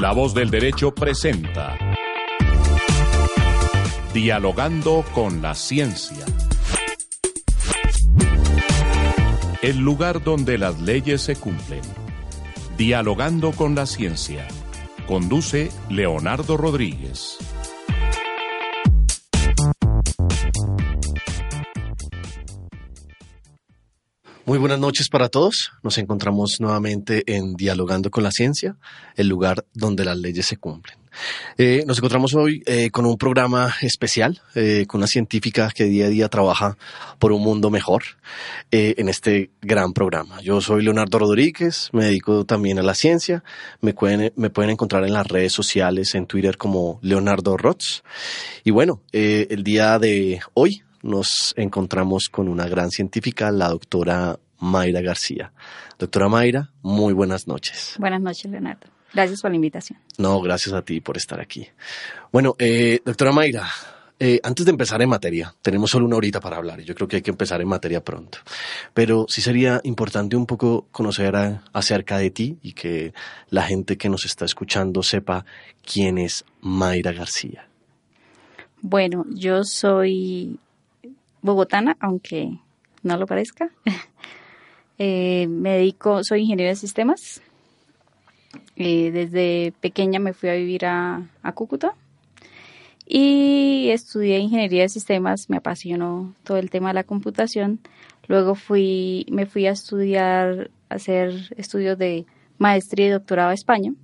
La voz del derecho presenta Dialogando con la ciencia. El lugar donde las leyes se cumplen. Dialogando con la ciencia. Conduce Leonardo Rodríguez. Muy buenas noches para todos. Nos encontramos nuevamente en Dialogando con la Ciencia, el lugar donde las leyes se cumplen. Eh, nos encontramos hoy eh, con un programa especial, eh, con una científica que día a día trabaja por un mundo mejor en este gran programa. Yo soy Leonardo Rodríguez, me dedico también a la ciencia. Me pueden, me pueden encontrar en las redes sociales, en Twitter como Leonardo Rots. Y bueno, el día de hoy nos encontramos con una gran científica, la doctora Mayra García. Doctora Mayra, muy buenas noches. Buenas noches, Leonardo. Gracias por la invitación. No, gracias a ti por estar aquí. Bueno, eh, doctora Mayra, eh, antes de empezar en materia, tenemos solo una horita para hablar y yo creo que hay que empezar en materia pronto. Pero sí sería importante un poco conocer acerca de ti y que la gente que nos está escuchando sepa quién es Mayra García. Bueno, yo soy bogotana, aunque no lo parezca. Eh, me dedico, soy ingeniero de sistemas. Eh, desde pequeña me fui a vivir a, Cúcuta y estudié ingeniería de sistemas. Me apasionó todo el tema de la computación. Luego fui, me fui a estudiar, a hacer estudios de maestría y doctorado a España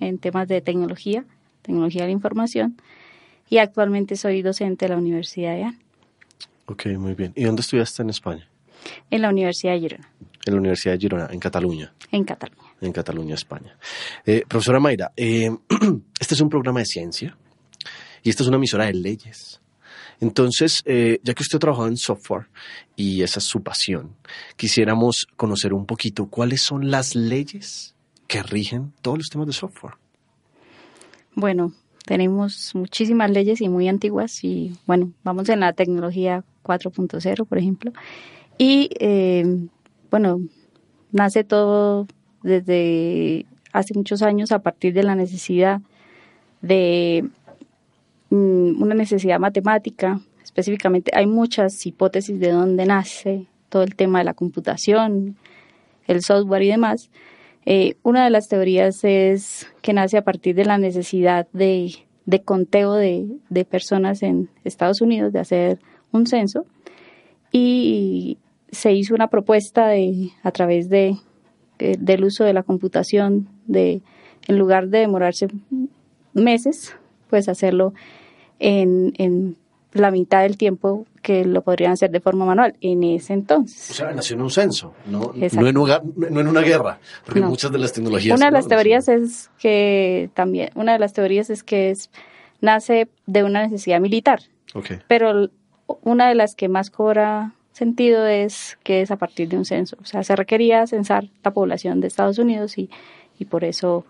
en temas de tecnología, tecnología de la información. Y actualmente soy docente de la Universidad de AN. Ok, muy bien. ¿Y dónde estudiaste en España? En la Universidad de Girona. En la Universidad de Girona, en Cataluña. En Cataluña. En Cataluña, España. Eh, profesora Mayra, eh, este es un programa de ciencia y esta es una emisora de leyes. Entonces, eh, ya que usted ha trabajado en software y esa es su pasión, quisiéramos conocer un poquito cuáles son las leyes que rigen todos los temas de software. Bueno, tenemos muchísimas leyes y muy antiguas y bueno, vamos en la tecnología 4.0, por ejemplo. Y eh, bueno, nace todo desde hace muchos años a partir de la necesidad de mm, una necesidad matemática. Específicamente, hay muchas hipótesis de dónde nace todo el tema de la computación, el software y demás. Eh, una de las teorías es que nace a partir de la necesidad de, conteo de personas en Estados Unidos, de hacer un censo y se hizo una propuesta de, a través de, del uso de la computación, de en lugar de demorarse meses, pues hacerlo en, en la mitad del tiempo que lo podrían hacer de forma manual en ese entonces. O sea, nació en un censo, no, no, en, una guerra, porque muchas de las tecnologías... Una de las teorías es que también, una de las teorías es que es, nace de una necesidad militar, okay. pero una de las que más cobra sentido es que es a partir de un censo. O sea, se requería censar la población de Estados Unidos y, y por eso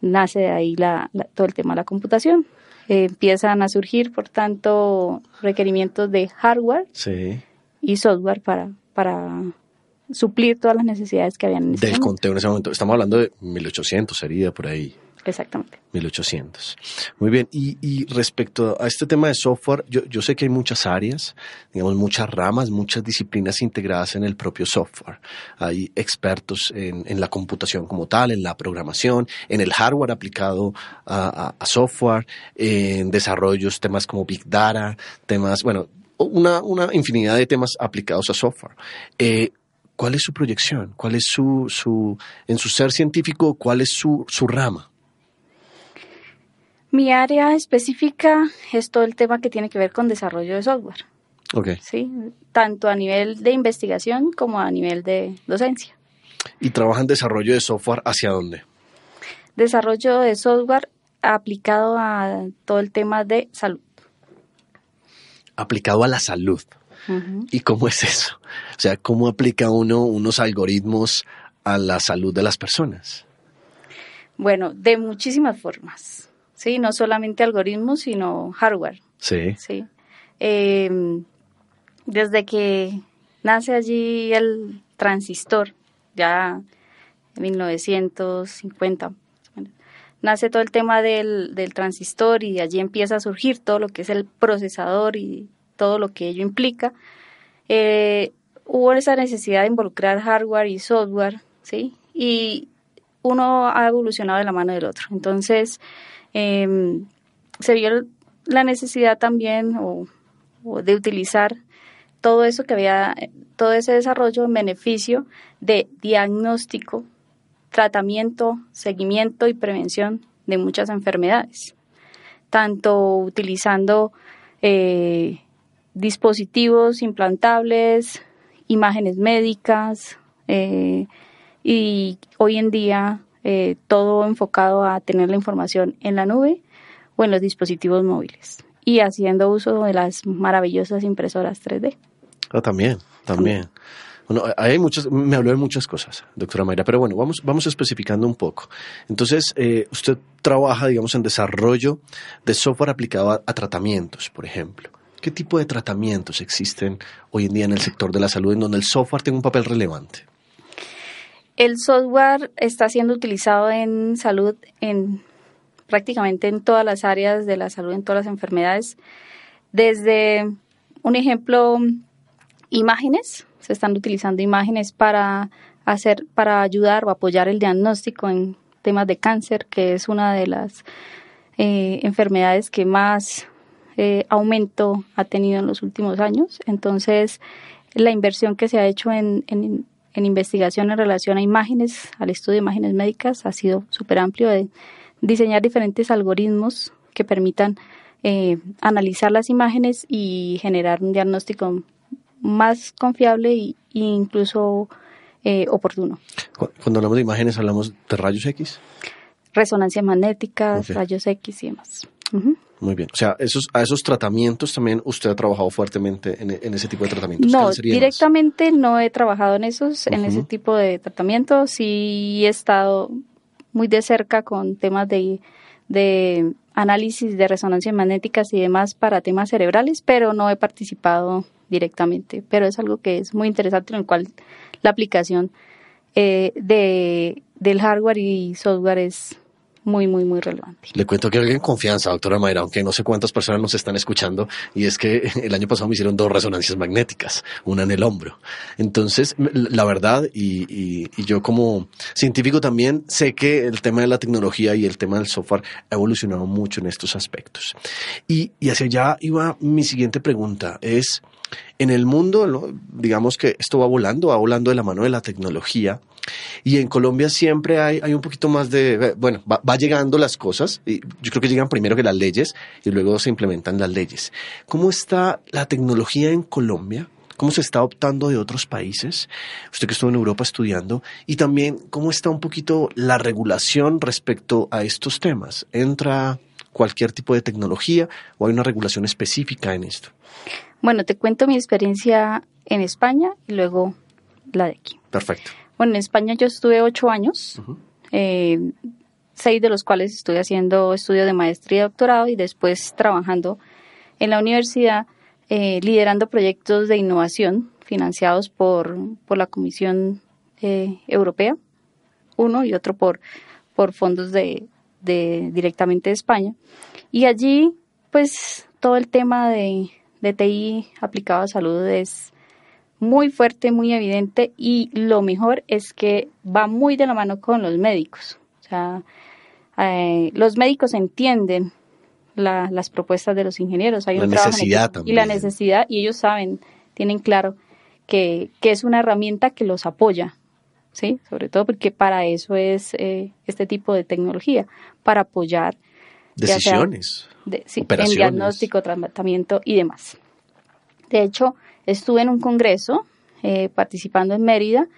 nace de ahí la, todo el tema de la computación. Eh, empiezan a surgir, por tanto, requerimientos de hardware y software para, para suplir todas las necesidades que habían en ese Del conteo en ese momento. Estamos hablando de 1800, sería por ahí. Exactamente. 1800. Muy bien. Y, respecto a este tema de software, yo, sé que hay muchas áreas, digamos, muchas ramas, muchas disciplinas integradas en el propio software. Hay expertos en, la computación como tal, en la programación, en el hardware aplicado a, software, en desarrollos, temas como Big Data, temas, bueno, una, infinidad de temas aplicados a software. Eh, ¿Cuál es su proyección? ¿Cuál es su, su, en su ser científico, cuál es su rama? Mi área específica es todo el tema que tiene que ver con desarrollo de software. Okay. Sí, tanto a nivel de investigación como a nivel de docencia. ¿Y trabajan desarrollo de software hacia dónde? Desarrollo de software aplicado a todo el tema de salud. Aplicado a la salud. ¿Y cómo es eso? O sea, ¿cómo aplica uno unos algoritmos a la salud de las personas? Bueno, de muchísimas formas. Sí, no solamente algoritmos, sino hardware. Sí. Sí. Eh, desde que nace allí el transistor, ya en 1950, nace todo el tema del, del transistor y allí empieza a surgir todo lo que es el procesador y todo lo que ello implica. Eh, hubo esa necesidad de involucrar hardware y software, ¿sí? Y uno ha evolucionado de la mano del otro. Entonces, eh, se vio la necesidad también o, de utilizar todo eso que había, todo ese desarrollo en beneficio de diagnóstico, tratamiento, seguimiento y prevención de muchas enfermedades, tanto utilizando eh, dispositivos implantables, imágenes médicas eh, y hoy en día eh, todo enfocado a tener la información en la nube o en los dispositivos móviles y haciendo uso de las maravillosas impresoras 3D. Ah, también, también. Bueno, hay muchas, me habló de muchas cosas, doctora Mayra, pero bueno, vamos, vamos especificando un poco. Entonces, eh, usted trabaja, digamos, en desarrollo de software aplicado a, a, tratamientos, por ejemplo. ¿Qué tipo de tratamientos existen hoy en día en el sector de la salud en donde el software tiene un papel relevante? El software está siendo utilizado en salud en prácticamente en todas las áreas de la salud, en todas las enfermedades. Desde un ejemplo, imágenes, se están utilizando imágenes para hacer, para ayudar o apoyar el diagnóstico en temas de cáncer, que es una de las eh, enfermedades que más eh, aumento ha tenido en los últimos años. Entonces, la inversión que se ha hecho en, en, en investigación en relación a imágenes, al estudio de imágenes médicas, ha sido súper amplio de diseñar diferentes algoritmos que permitan eh, analizar las imágenes y generar un diagnóstico más confiable e incluso eh, oportuno. Cuando hablamos de imágenes, ¿hablamos de rayos X? Resonancias magnéticas, okay. rayos X y demás. Uh -huh. Muy bien. O sea, esos, a esos tratamientos también usted ha trabajado fuertemente en, en ese tipo de tratamientos. No, directamente no he trabajado en esos, uh -huh. en ese tipo de tratamientos. Sí he estado muy de cerca con temas de, de análisis de resonancias magnéticas y demás para temas cerebrales, pero no he participado directamente. Pero es algo que es muy interesante en el cual la aplicación eh, de, del hardware y software es muy, muy, muy relevante. Le cuento que alguien en confianza, doctora Mayra, aunque no sé cuántas personas nos están escuchando, y es que el año pasado me hicieron dos resonancias magnéticas, una en el hombro. Entonces, la verdad, y, yo como científico también sé que el tema de la tecnología y el tema del software ha evolucionado mucho en estos aspectos. Y, y hacia allá iba mi siguiente pregunta, es, en el mundo, digamos que esto va volando, va volando de la mano de la tecnología. Y en Colombia siempre hay, hay un poquito más de, bueno, va, va, llegando las cosas, y yo creo que llegan primero que las leyes y luego se implementan las leyes. ¿Cómo está la tecnología en Colombia? ¿Cómo se está optando de otros países? Usted que estuvo en Europa estudiando. Y también, ¿cómo está un poquito la regulación respecto a estos temas? ¿Entra cualquier tipo de tecnología o hay una regulación específica en esto? Bueno, te cuento mi experiencia en España y luego la de aquí. Perfecto. Bueno, en España yo estuve ocho años, uh -huh. eh, seis de los cuales estuve haciendo estudio de maestría y doctorado y después trabajando en la universidad eh, liderando proyectos de innovación financiados por, por la Comisión eh, Europea, uno y otro por, por fondos de, de directamente de España. Y allí, pues, todo el tema de, de TI aplicado a salud es muy fuerte, muy evidente y lo mejor es que va muy de la mano con los médicos. O sea, eh, los médicos entienden la, las propuestas de los ingenieros. Hay la necesidad también. Y la necesidad, y ellos saben, tienen claro que, que es una herramienta que los apoya, ¿sí? Sobre todo porque para eso es eh, este tipo de tecnología, para apoyar decisiones, de, sí, en diagnóstico, tratamiento y demás. De hecho, estuve en un congreso eh, participando en Mérida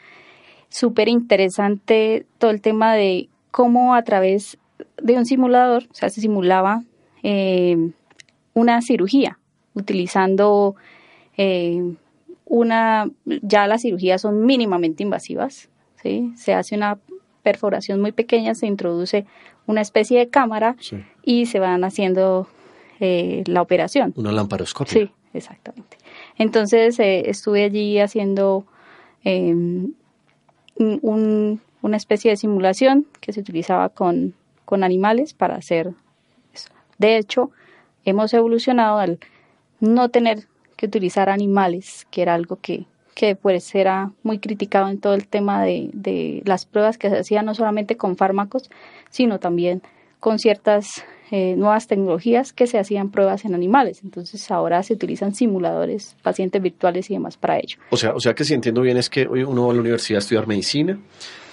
súper interesante todo el tema de cómo a través de un simulador, o sea, se simulaba eh, una cirugía utilizando eh, una, ya las cirugías son mínimamente invasivas, ¿sí? Se hace una perforación muy pequeña, se introduce una especie de cámara y se van haciendo eh, la operación. Una lamparoscopia. Sí, exactamente. Entonces eh, estuve allí haciendo em, una especie de simulación que se utilizaba con, con animales para hacer eso. De hecho, hemos evolucionado al no tener que utilizar animales, que era algo que, que pues era muy criticado en todo el tema de, de las pruebas que se hacían no solamente con fármacos, sino también con ciertas eh, nuevas tecnologías que se hacían pruebas en animales. Entonces ahora se utilizan simuladores, pacientes virtuales y demás para ello. O sea, o sea que si entiendo bien es que hoy uno va a la universidad a estudiar medicina,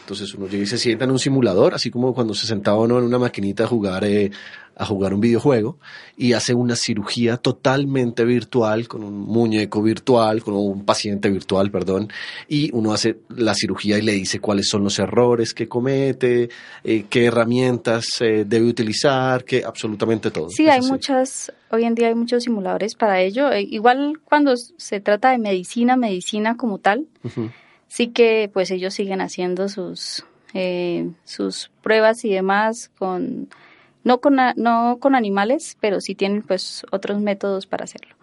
entonces uno llega y se sienta en un simulador, así como cuando se sentaba uno en una maquinita a jugar, eh, a jugar un videojuego, y hace una cirugía totalmente virtual, con un muñeco virtual, con un paciente virtual, perdón, y uno hace la cirugía y le dice cuáles son los errores que comete, eh, qué herramientas eh, debe utilizar, que absolutamente todo. Sí, hay muchas, hoy en día hay muchos simuladores para ello. igual cuando se trata de medicina, medicina como tal, sí que pues ellos siguen haciendo sus, eh, sus pruebas y demás con, no con, no con animales, pero sí tienen pues otros métodos para hacerlo.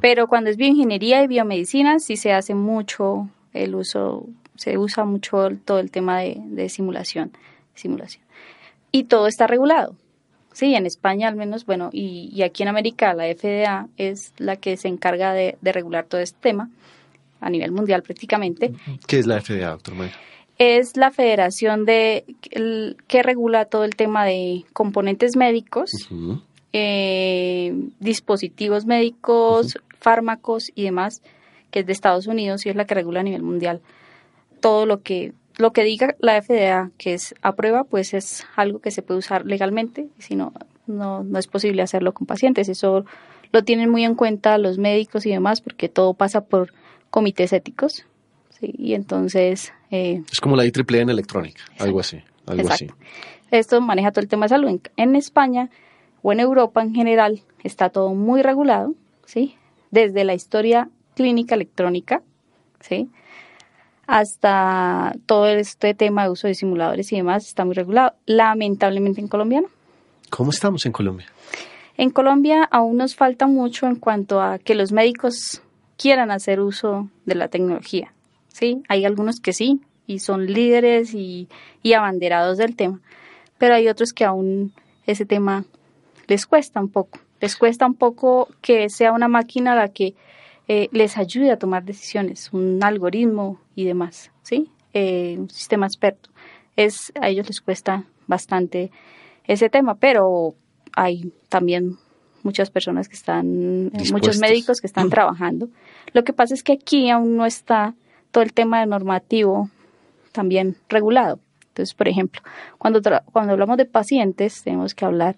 Pero cuando es bioingeniería y biomedicina sí se hace mucho el uso, se usa mucho todo el tema de, simulación, simulación. Y todo está regulado. Sí, en España al menos, bueno, y, aquí en América la FDA es la que se encarga de, de regular todo este tema a nivel mundial prácticamente. ¿Qué es la FDA, doctor Es la federación de que regula todo el tema de componentes médicos, eh, dispositivos médicos, fármacos y demás, que es de Estados Unidos y es la que regula a nivel mundial. Todo lo que lo que diga la FDA que es a prueba, pues es algo que se puede usar legalmente, si no, no, no es posible hacerlo con pacientes. Eso lo tienen muy en cuenta los médicos y demás, porque todo pasa por comités éticos. ¿sí? Y entonces... Eh, es como la IEEE en electrónica, algo así. Algo así. Esto maneja todo el tema de salud. En, España o en Europa en general está todo muy regulado, ¿sí? Desde la historia clínica electrónica, ¿sí? Hasta todo este tema de uso de simuladores y demás está muy regulado. Lamentablemente en Colombia no. ¿Cómo estamos en Colombia? En Colombia aún nos falta mucho en cuanto a que los médicos quieran hacer uso de la tecnología. ¿sí? Hay algunos que sí, y son líderes y, abanderados del tema, pero hay otros que aún ese tema les cuesta un poco. Les cuesta un poco que sea una máquina la que eh, les ayude a tomar decisiones, un algoritmo y demás, ¿sí? Eh, un sistema experto. Es, a ellos les cuesta bastante ese tema, pero hay también muchas personas que están, eh, muchos médicos que están trabajando. Lo que pasa es que aquí aún no está todo el tema de normativo también regulado. Entonces, por ejemplo, cuando, cuando hablamos de pacientes, tenemos que hablar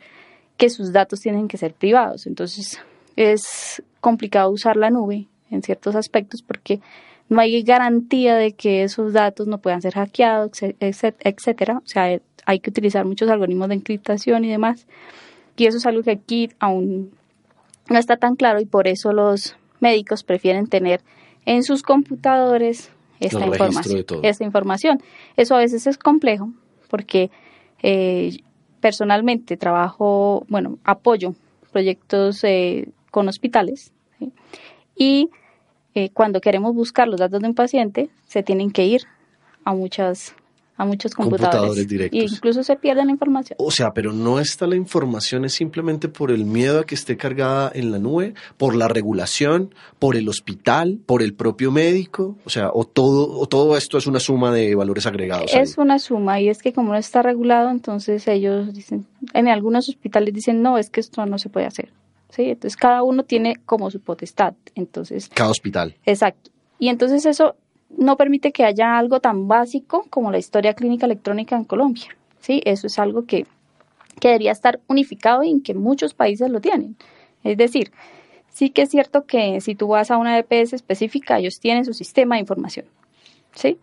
que sus datos tienen que ser privados. Entonces, es complicado usar la nube en ciertos aspectos porque no hay garantía de que esos datos no puedan ser hackeados, etcétera. O sea, hay que utilizar muchos algoritmos de encriptación y demás. Y eso es algo que aquí aún no está tan claro y por eso los médicos prefieren tener en sus computadores esta información, esta información. Eso a veces es complejo porque eh, personalmente trabajo, bueno, apoyo proyectos eh, con hospitales y eh, cuando queremos buscar los datos de un paciente se tienen que ir a muchas a muchos computadores, directos. Y incluso se pierde la información. O sea, pero no está la información, es simplemente por el miedo a que esté cargada en la nube, por la regulación, por el hospital, por el propio médico, o sea, o todo, o todo esto es una suma de valores agregados. Es una suma y es que como no está regulado, entonces ellos dicen, en algunos hospitales dicen, no, es que esto no se puede hacer. ¿Sí? Entonces cada uno tiene como su potestad. Entonces, cada hospital. Exacto. Y entonces eso no permite que haya algo tan básico como la historia clínica electrónica en Colombia. ¿sí? Eso es algo que, debería estar unificado y en que muchos países lo tienen. Es decir, sí que es cierto que si tú vas a una EPS específica, ellos tienen su sistema de información. ¿sí?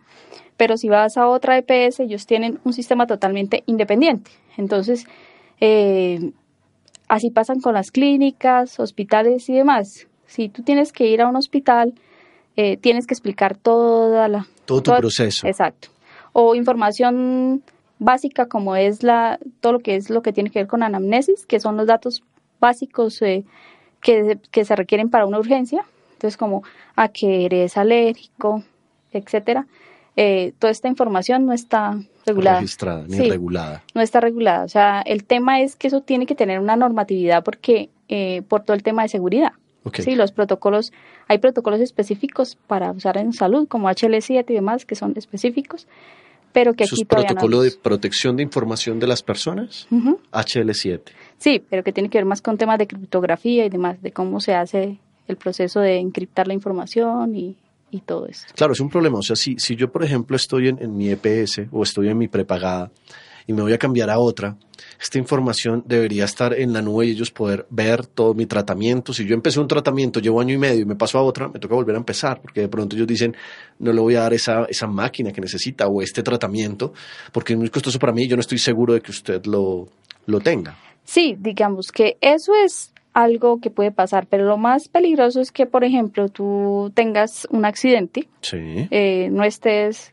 Pero si vas a otra EPS, ellos tienen un sistema totalmente independiente. Entonces, eh, así pasan con las clínicas, hospitales y demás. Si tú tienes que ir a un hospital, eh, tienes que explicar toda la... Todo tu proceso. Exacto. O información básica como es la todo lo que es lo que tiene que ver con anamnesis, que son los datos básicos eh, que, que, se requieren para una urgencia. Entonces, como a que eres alérgico, etcétera. Eh, toda esta información no está regulada. Registrada, ni regulada. No está regulada. O sea, el tema es que eso tiene que tener una normatividad porque eh, por todo el tema de seguridad. Sí, los protocolos, hay protocolos específicos para usar en salud, como HL7 y demás, que son específicos, pero que aquí ¿Es protocolo de protección de información de las personas? HL7. Sí, pero que tiene que ver más con temas de criptografía y demás, de cómo se hace el proceso de encriptar la información y, y todo eso. Claro, es un problema. O sea, si, si yo, por ejemplo, estoy en, en mi EPS o estoy en mi prepagada, y me voy a cambiar a otra, esta información debería estar en la nube y ellos poder ver todo mi tratamiento. Si yo empecé un tratamiento, llevo año y medio y me paso a otra, me toca volver a empezar, porque de pronto ellos dicen, no le voy a dar esa, esa máquina que necesita o este tratamiento, porque es muy costoso para mí y yo no estoy seguro de que usted lo, lo tenga. Sí, digamos que eso es algo que puede pasar, pero lo más peligroso es que, por ejemplo, tú tengas un accidente, eh, no estés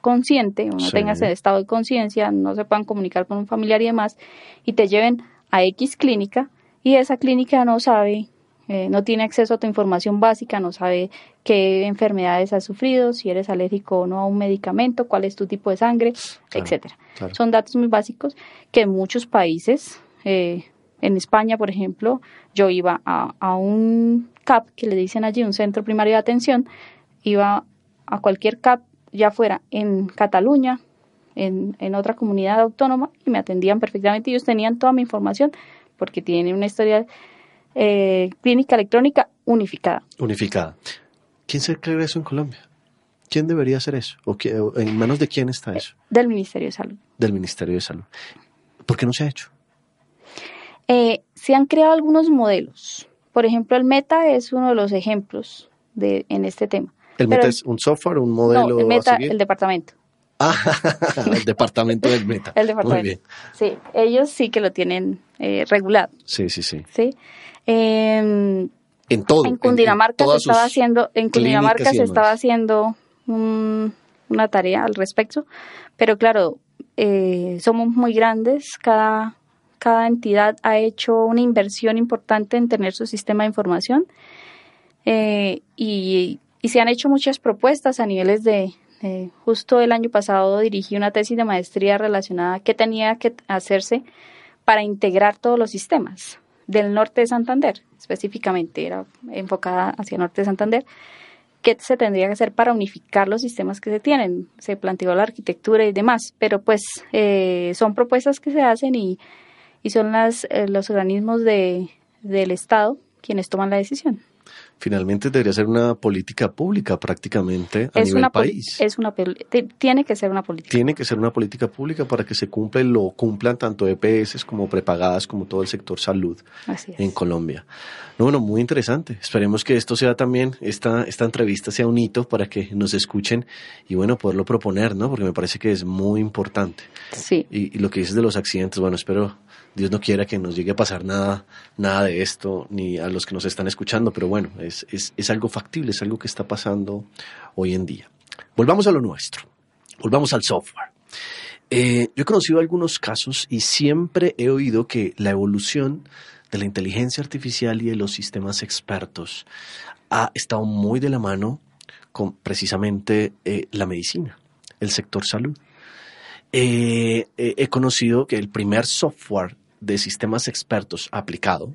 consciente, uno tenga tengas el estado de conciencia, no se puedan comunicar con un familiar y demás, y te lleven a X clínica y esa clínica no sabe, eh, no tiene acceso a tu información básica, no sabe qué enfermedades has sufrido, si eres alérgico o no a un medicamento, cuál es tu tipo de sangre, etcétera. Son datos muy básicos que en muchos países, eh, en España, por ejemplo, yo iba a, a un CAP, que le dicen allí, un centro primario de atención, iba a cualquier CAP ya fuera en Cataluña, en, en, otra comunidad autónoma, y me atendían perfectamente. Ellos tenían toda mi información porque tienen una historia eh, clínica electrónica unificada. Unificada. ¿Quién se cree eso en Colombia? ¿Quién debería hacer eso? ¿O, en manos de quién está eso? Del Ministerio de Salud. Del Ministerio de Salud. ¿Por qué no se ha hecho? Eh, se han creado algunos modelos. Por ejemplo, el Meta es uno de los ejemplos de, en este tema. ¿El Meta es un software, un modelo? No, el Meta, el departamento. Ah, el departamento del Meta. El departamento. Muy bien. Sí, ellos sí que lo tienen eh, regulado. Sí, sí, sí. Sí. Em, en todo. En Cundinamarca se estaba haciendo, en Cundinamarca se estaba haciendo una tarea al respecto, pero claro, eh, somos muy grandes, cada, cada entidad ha hecho una inversión importante en tener su sistema de información eh, y y se han hecho muchas propuestas a niveles de, justo el año pasado dirigí una tesis de maestría relacionada a qué tenía que hacerse para integrar todos los sistemas del norte de Santander, específicamente era enfocada hacia el norte de Santander, qué se tendría que hacer para unificar los sistemas que se tienen. Se planteó la arquitectura y demás, pero pues eh, son propuestas que se hacen y, y son las, eh, los organismos de, del Estado quienes toman la decisión finalmente debería ser una política pública prácticamente a nivel país. Es una tiene que ser una política. Tiene que ser una política pública para que se cumpla y lo cumplan tanto EPS como prepagadas como todo el sector salud en Colombia. No, bueno, muy interesante. Esperemos que esto sea también esta esta entrevista sea un hito para que nos escuchen y bueno poderlo proponer, ¿no? Porque me parece que es muy importante. Sí. Y, y lo que dices de los accidentes, bueno, espero Dios no quiera que nos llegue a pasar nada, nada de esto, ni a los que nos están escuchando, pero bueno, es, es, es algo factible, es algo que está pasando hoy en día. Volvamos a lo nuestro, volvamos al software. Eh, yo he conocido algunos casos y siempre he oído que la evolución de la inteligencia artificial y de los sistemas expertos ha estado muy de la mano con precisamente eh, la medicina, el sector salud. Eh, he conocido que el primer software de sistemas expertos aplicado,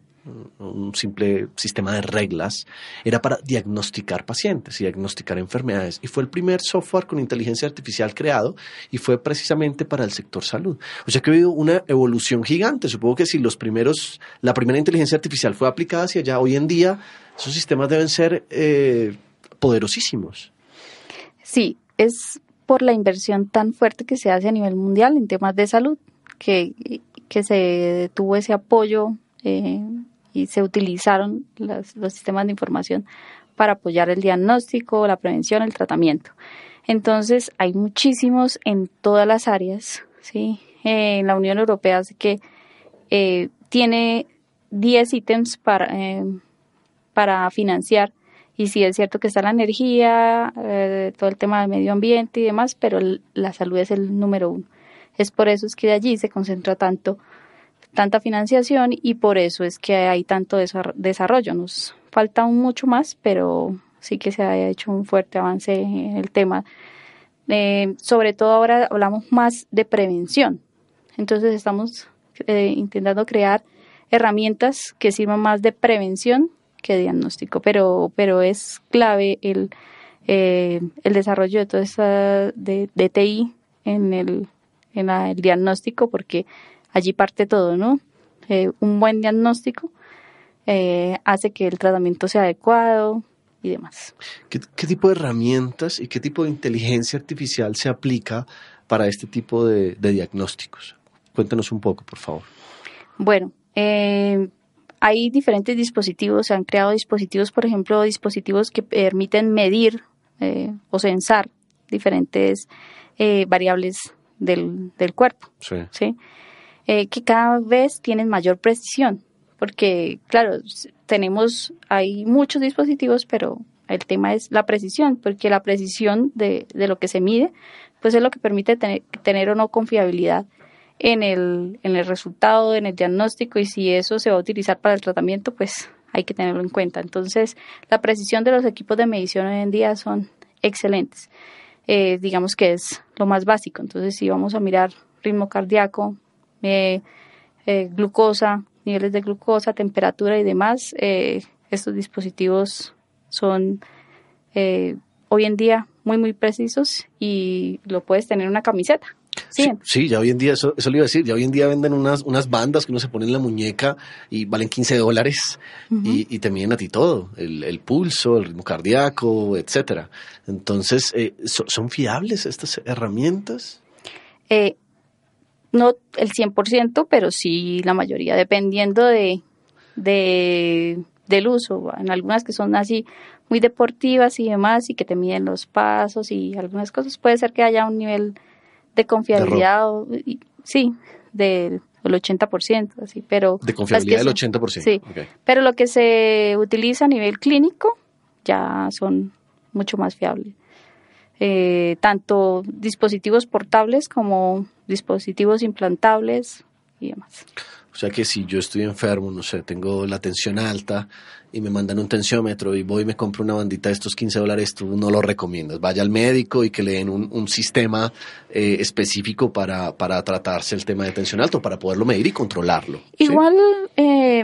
un simple sistema de reglas, era para diagnosticar pacientes y diagnosticar enfermedades. Y fue el primer software con inteligencia artificial creado y fue precisamente para el sector salud. O sea que ha habido una evolución gigante. Supongo que si los primeros, la primera inteligencia artificial fue aplicada hacia allá, hoy en día esos sistemas deben ser eh, poderosísimos. Sí, es por la inversión tan fuerte que se hace a nivel mundial en temas de salud, que que se tuvo ese apoyo eh, y se utilizaron los sistemas de información para apoyar el diagnóstico, la prevención, el tratamiento. Entonces, hay muchísimos en todas las áreas, ¿sí? Eh, en la Unión Europea así que eh, tiene 10 ítems para, eh, para financiar. Y sí es cierto que está la energía, todo el tema del medio ambiente y demás, pero la salud es el número uno. Es por eso es que de allí se concentra tanto tanta financiación y por eso es que hay tanto desarrollo. Nos falta un mucho más, pero sí que se ha hecho un fuerte avance en el tema. Eh, sobre todo ahora hablamos más de prevención. Entonces estamos eh, intentando crear herramientas que sirvan más de prevención que diagnóstico, pero, pero es clave el, eh, el desarrollo de toda esta de, de en el, en el diagnóstico porque allí parte todo, ¿no? Eh, un buen diagnóstico eh, hace que el tratamiento sea adecuado y demás. ¿Qué, tipo de herramientas y qué tipo de inteligencia artificial se aplica para este tipo de, diagnósticos? Cuéntanos un poco, por favor. Bueno, eh, hay diferentes dispositivos, se han creado dispositivos, por ejemplo, dispositivos que permiten medir o censar diferentes variables del, del cuerpo. Sí. ¿sí? Eh, que cada vez tienen mayor precisión, porque claro, tenemos, hay muchos dispositivos, pero el tema es la precisión, porque la precisión de, de lo que se mide, pues es lo que permite tener, tener o no confiabilidad en el, en el resultado, en el diagnóstico, y si eso se va a utilizar para el tratamiento, pues hay que tenerlo en cuenta. Entonces, la precisión de los equipos de medición hoy en día son excelentes. Eh, digamos que es lo más básico. Entonces, si vamos a mirar ritmo cardíaco, eh, eh, glucosa, niveles de glucosa, temperatura y demás, eh, estos dispositivos son hoy en día muy, muy precisos y lo puedes tener en una camiseta. Sí, sí, ya hoy en día, eso, eso le iba a decir, ya hoy en día venden unas, unas bandas que uno se pone en la muñeca y valen 15 dólares y, te miden a ti todo, el, pulso, el ritmo cardíaco, etcétera. Entonces, ¿son fiables estas herramientas? Eh, no el 100%, pero sí la mayoría, dependiendo de, de, del uso. En algunas que son así muy deportivas y demás, y que te miden los pasos y algunas cosas, puede ser que haya un nivel de confiabilidad, sí, del 80%, así, pero... De confiabilidad del 80%. Sí, pero lo que se utiliza a nivel clínico ya son mucho más fiables. Eh, tanto dispositivos portables como dispositivos implantables y demás. O sea que si yo estoy enfermo, no sé, tengo la tensión alta y me mandan un tensiómetro y voy y me compro una bandita de estos 15 dólares, tú no lo recomiendas. Vaya al médico y que le den un, sistema eh, específico para, para tratarse el tema de tensión alta para poderlo medir y controlarlo. Igual eh,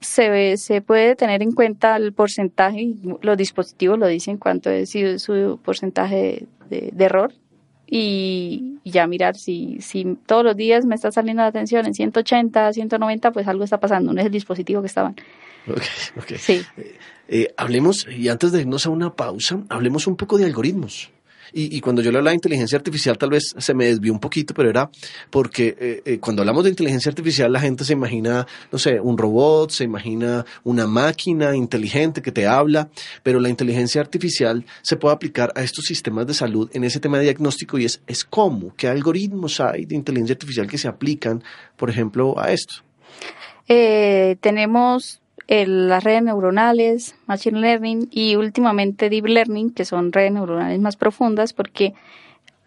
se, se puede tener en cuenta el porcentaje, los dispositivos lo dicen cuánto es su porcentaje de, error y, ya mirar si, si todos los días me está saliendo la atención en 180, 190, pues algo está pasando, no es el dispositivo que estaban. Ok, ok. Sí. Eh, eh, hablemos, y antes de irnos a una pausa, hablemos un poco de algoritmos. Y, cuando yo le hablaba de inteligencia artificial, tal vez se me desvió un poquito, pero era porque eh, eh, cuando hablamos de inteligencia artificial, la gente se imagina, no sé, un robot, se imagina una máquina inteligente que te habla, pero la inteligencia artificial se puede aplicar a estos sistemas de salud en ese tema de diagnóstico y es, es cómo, qué algoritmos hay de inteligencia artificial que se aplican, por ejemplo, a esto. Eh, tenemos las redes neuronales, Machine Learning y últimamente Deep Learning, que son redes neuronales más profundas, porque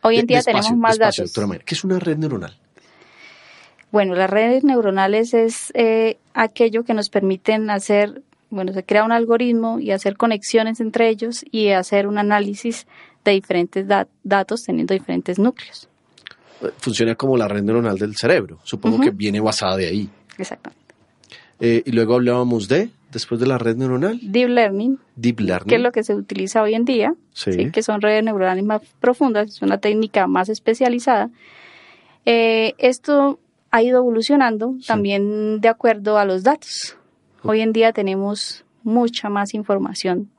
hoy en día tenemos más datos. ¿Qué es una red neuronal? Bueno, las redes neuronales es eh, aquello que nos permiten hacer, bueno, se crea un algoritmo y hacer conexiones entre ellos y hacer un análisis de diferentes datos teniendo diferentes núcleos. Funciona como la red neuronal del cerebro, supongo que viene basada de ahí. Exactamente. Eh, y luego hablábamos de, después de la red neuronal. Deep Learning. Deep Learning. Que es lo que se utiliza hoy en día. Sí. que son redes neuronales más profundas, es una técnica más especializada. Eh, esto ha ido evolucionando también de acuerdo a los datos. Hoy en día tenemos mucha más información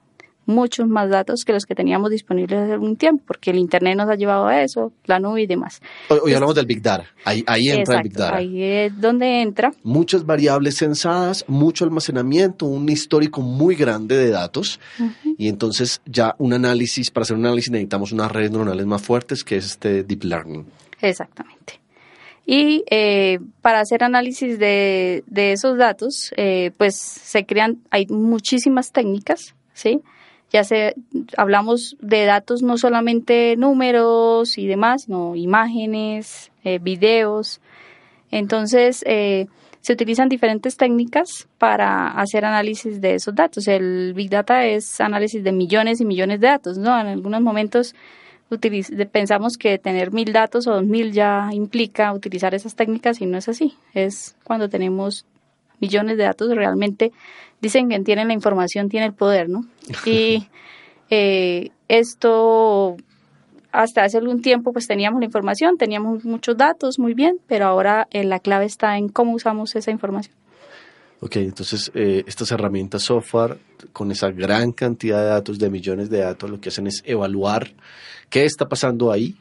muchos más datos que los que teníamos disponibles hace algún tiempo, porque el Internet nos ha llevado a eso, la nube y demás. Hoy, hablamos del Big Data, ahí, ahí entra el Big Data. Ahí es donde entra. Muchas variables sensadas, mucho almacenamiento, un histórico muy grande de datos, y entonces ya un análisis, para hacer un análisis necesitamos unas redes neuronales más fuertes, que es este Deep Learning. Exactamente. Y eh, para hacer análisis de, de esos datos, eh, pues se crean, hay muchísimas técnicas, ¿sí? Ya se, hablamos de datos no solamente números y demás, sino imágenes, eh, videos. Entonces, se utilizan diferentes técnicas para hacer análisis de esos datos. El Big Data es análisis de millones y millones de datos, ¿no? En algunos momentos pensamos que tener mil datos o dos mil ya implica utilizar esas técnicas y no es así. Es cuando tenemos millones de datos realmente dicen que tienen la información, tiene el poder, ¿no? Y eh, esto hasta hace algún tiempo pues teníamos la información, teníamos muchos datos, muy bien, pero ahora eh, la clave está en cómo usamos esa información. Ok, entonces eh, estas herramientas software con esa gran cantidad de datos, de millones de datos, lo que hacen es evaluar qué está pasando ahí,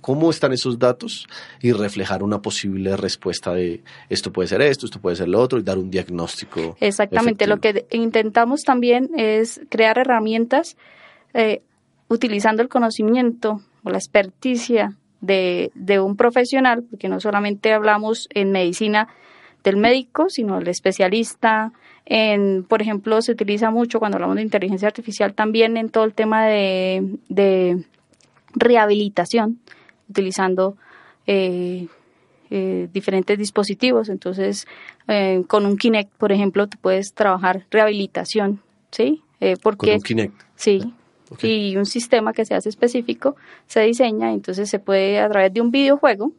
cómo, están esos datos y reflejar una posible respuesta de esto puede ser esto, esto puede ser lo otro y dar un diagnóstico. Exactamente, lo que intentamos también es crear herramientas eh, utilizando el conocimiento o la experticia de, de un profesional, porque no solamente hablamos en medicina, del médico, sino el especialista. En, por ejemplo, se utiliza mucho cuando hablamos de inteligencia artificial también en todo el tema de, de rehabilitación, utilizando eh, eh, diferentes dispositivos. Entonces, eh, con un Kinect, por ejemplo, tú puedes trabajar rehabilitación, ¿sí? porque, con un Kinect. Sí. Y un sistema que se hace específico se diseña, entonces se puede a través de un videojuego,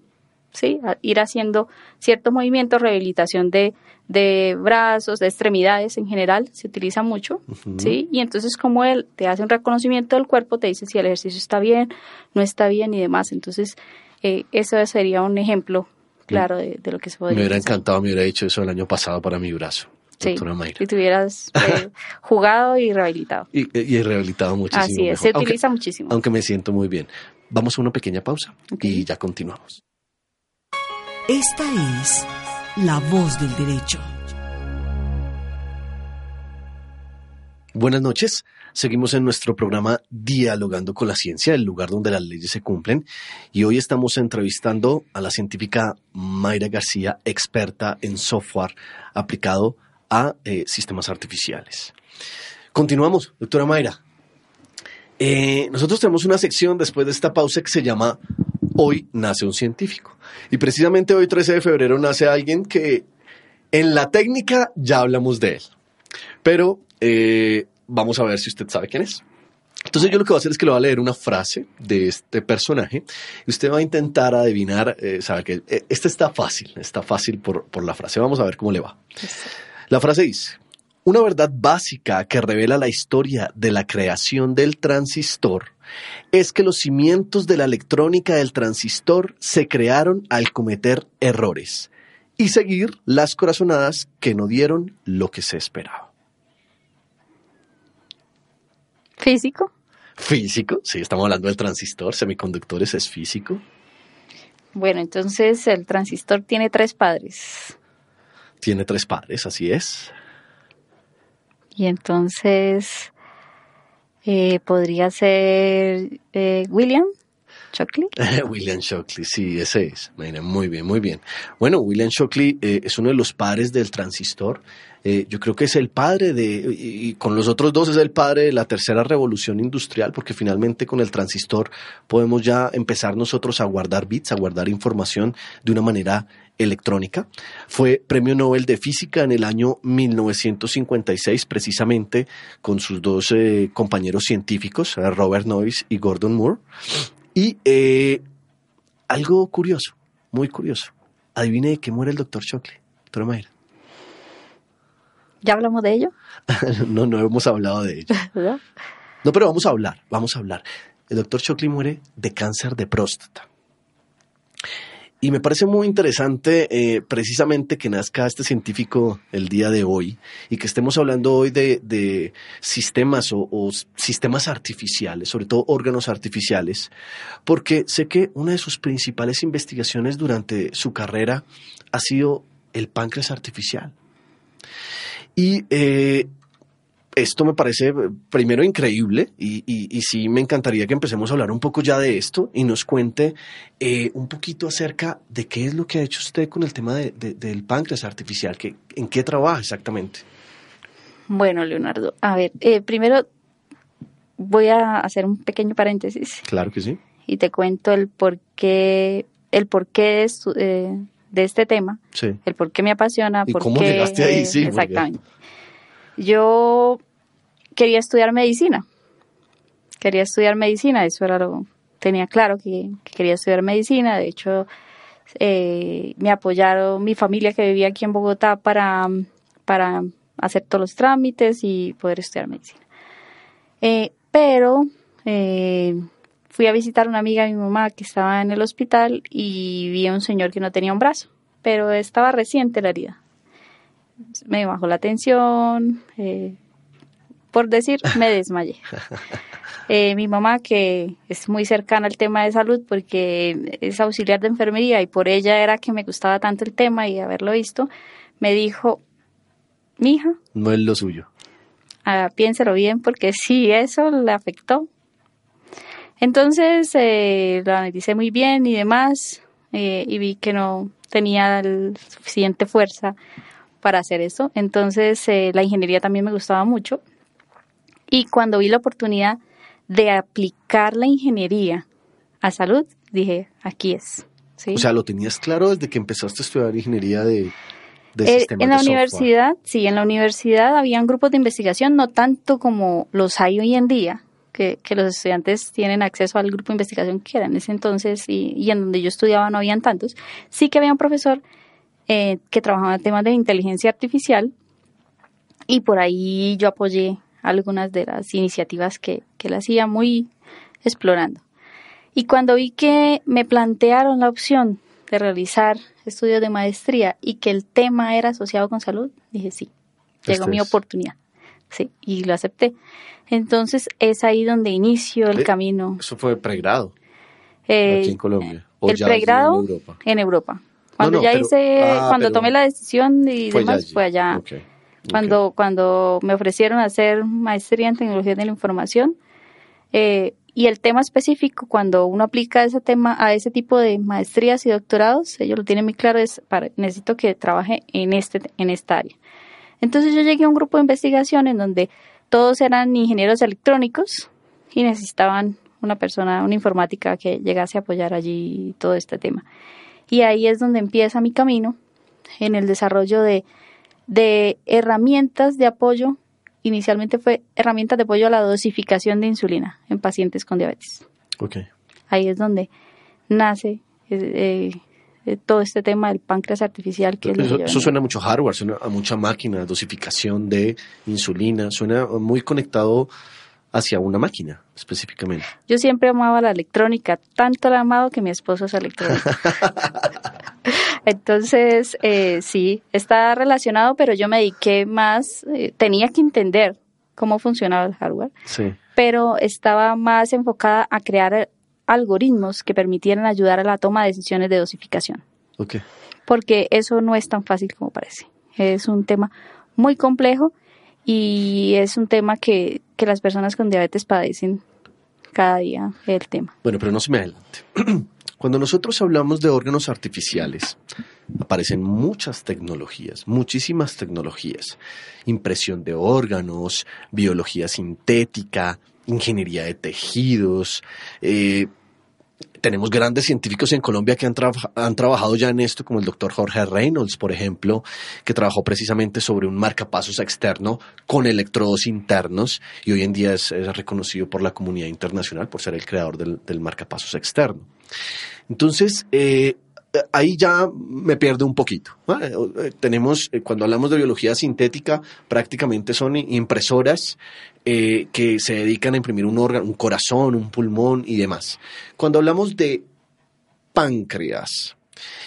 ¿sí? ir haciendo ciertos movimientos, rehabilitación de, de brazos, de extremidades en general, se utiliza mucho, ¿sí? Y entonces como él te hace un reconocimiento del cuerpo, te dice si el ejercicio está bien, no está bien y demás. Entonces, eh, eso sería un ejemplo claro de, lo que se podría Me hubiera encantado, me hubiera dicho eso el año pasado para mi brazo. Sí, si te hubieras eh, jugado y rehabilitado. Y, y, rehabilitado muchísimo. Así es, se utiliza muchísimo. Aunque me siento muy bien. Vamos a una pequeña pausa y ya continuamos. Esta es la voz del derecho. Buenas noches. Seguimos en nuestro programa Dialogando con la Ciencia, el lugar donde las leyes se cumplen. Y hoy estamos entrevistando a la científica Mayra García, experta en software aplicado a eh, sistemas artificiales. Continuamos, doctora Mayra. Eh, nosotros tenemos una sección después de esta pausa que se llama Hoy nace un científico. Y precisamente hoy, 13 de febrero, nace alguien que en la técnica ya hablamos de él. Pero eh, vamos a ver si usted sabe quién es. Entonces yo lo que voy a hacer es que le voy a leer una frase de este personaje y usted va a intentar adivinar, eh, que eh, esta está fácil, está fácil por, por la frase. Vamos a ver cómo le va. La frase dice, una verdad básica que revela la historia de la creación del transistor es que los cimientos de la electrónica del transistor se crearon al cometer errores y seguir las corazonadas que no dieron lo que se esperaba. ¿Físico? Físico, sí, estamos hablando del transistor, semiconductores es físico. Bueno, entonces el transistor tiene tres padres. Tiene tres padres, así es. Y entonces eh, podría ser eh, William William Shockley, sí, ese es. muy bien, muy bien. Bueno, William Shockley eh, es uno de los padres del transistor. yo creo que es el padre de, y, con los otros dos es el padre de la tercera revolución industrial, porque finalmente con el transistor podemos ya empezar nosotros a guardar bits, a guardar información de una manera electrónica. Fue premio Nobel de Física en el año 1956, precisamente con sus dos eh, compañeros científicos, eh, Robert Noyce y Gordon Moore. Y eh, algo curioso, muy curioso. Adivine de qué muere el doctor Shockley, doctora Mayra. ¿Ya hablamos de ello? no, no hemos hablado de ello. ¿No? no, pero vamos a hablar, vamos a hablar. El doctor Shockley muere de cáncer de próstata. Y me parece muy interesante eh, precisamente que nazca este científico el día de hoy y que estemos hablando hoy de, sistemas o, sistemas artificiales, sobre todo órganos artificiales, porque sé que una de sus principales investigaciones durante su carrera ha sido el páncreas artificial. Y eh, esto me parece eh, primero increíble y, y, sí me encantaría que empecemos a hablar un poco ya de esto y nos cuente eh, un poquito acerca de qué es lo que ha hecho usted con el tema de, del páncreas artificial, que, en qué trabaja exactamente. Bueno, Leonardo, a ver, eh, primero voy a hacer un pequeño paréntesis. Claro que sí. Y te cuento el por qué, el por qué de, este tema, sí. el por qué me apasiona. ¿Y cómo llegaste ahí? Sí, exactamente. Yo quería estudiar medicina. Quería estudiar medicina, eso era lo tenía claro que, quería estudiar medicina. De hecho, eh, me apoyaron mi familia que vivía aquí en Bogotá para, para hacer todos los trámites y poder estudiar medicina. Eh, pero eh, fui a visitar a una amiga de mi mamá que estaba en el hospital y vi a un señor que no tenía un brazo, pero estaba reciente la herida. Me bajó la tensión, por decir, me desmayé. Eh, mi mamá, que es muy cercana al tema de salud porque es auxiliar de enfermería y por ella era que me gustaba tanto el tema y haberlo visto, me dijo, mi hija. No es lo suyo. Ah, piénselo bien porque sí, eso le afectó. Entonces eh, lo analicé muy bien y demás eh, y vi que no tenía la suficiente fuerza para hacer eso. Entonces eh, la ingeniería también me gustaba mucho y cuando vi la oportunidad de aplicar la ingeniería a salud, dije, aquí es. ¿sí? O sea, ¿lo tenías claro desde que empezaste a estudiar ingeniería de, de eh, En la universidad, sí, en la universidad había un grupo de investigación, no tanto como los hay hoy en día, que, que, los estudiantes tienen acceso al grupo de investigación que era en ese entonces y, y en donde yo estudiaba no habían tantos. Sí que había un profesor eh, que trabajaba en temas de inteligencia artificial y por ahí yo apoyé algunas de las iniciativas que, que él hacía, muy explorando. Y cuando vi que me plantearon la opción de realizar estudios de maestría y que el tema era asociado con salud, dije sí, llegó mi oportunidad. Sí, y lo acepté. Entonces es ahí donde inicio el Eh, camino. Eso fue pregrado Eh, aquí en Colombia. ¿O el ya pregrado en Europa? en Europa. Cuando no, ya pero- hice, ah, cuando tomé la decisión y Fue demás, allí. fue allá. Ok, Cuando, cuando me ofrecieron hacer maestría en tecnología de la información eh, y el tema específico, cuando uno aplica ese tema a ese tipo de maestrías y doctorados, ellos lo tienen muy claro, es necesito que trabaje en, este, en esta área. Entonces yo llegué a un grupo de investigación en donde todos eran ingenieros electrónicos y necesitaban una persona, una informática que llegase a apoyar allí todo este tema. Y ahí es donde empieza mi camino en el desarrollo de, de herramientas de apoyo. Inicialmente fue herramientas de apoyo a la dosificación de insulina en pacientes con diabetes. Ok. Ahí es donde nace eh, eh, todo este tema del páncreas artificial que Eso, eso suena a mucho hardware, suena a mucha máquina, dosificación de insulina, suena muy conectado hacia una máquina específicamente. Yo siempre amaba la electrónica, tanto la amado que mi esposo es electrónico. Entonces, eh, sí, está relacionado, pero yo me dediqué más, eh, tenía que entender cómo funcionaba el hardware, Sí. pero estaba más enfocada a crear eh, algoritmos que permitieran ayudar a la toma de decisiones de dosificación, porque eso no es tan fácil como parece. Es un tema muy complejo y es un tema que, que las personas con diabetes padecen cada día el tema. Bueno, pero no se me adelante. Cuando nosotros hablamos de órganos artificiales, aparecen muchas tecnologías, muchísimas tecnologías. Impresión de órganos, biología sintética, ingeniería de tejidos. eh, tenemos grandes científicos en Colombia que han, han trabajado ya en esto, como el doctor Jorge Reynolds, por ejemplo, que trabajó precisamente sobre un marcapasos externo con electrodos internos y hoy en día es, es reconocido por la comunidad internacional por ser el creador del, del marcapasos externo. Entonces, eh, ahí ya me pierde un poquito. Eh, eh, Tenemos, eh, cuando hablamos de biología sintética, prácticamente son impresoras que se dedican a imprimir un órgano, un corazón, un pulmón y demás. Cuando hablamos de páncreas,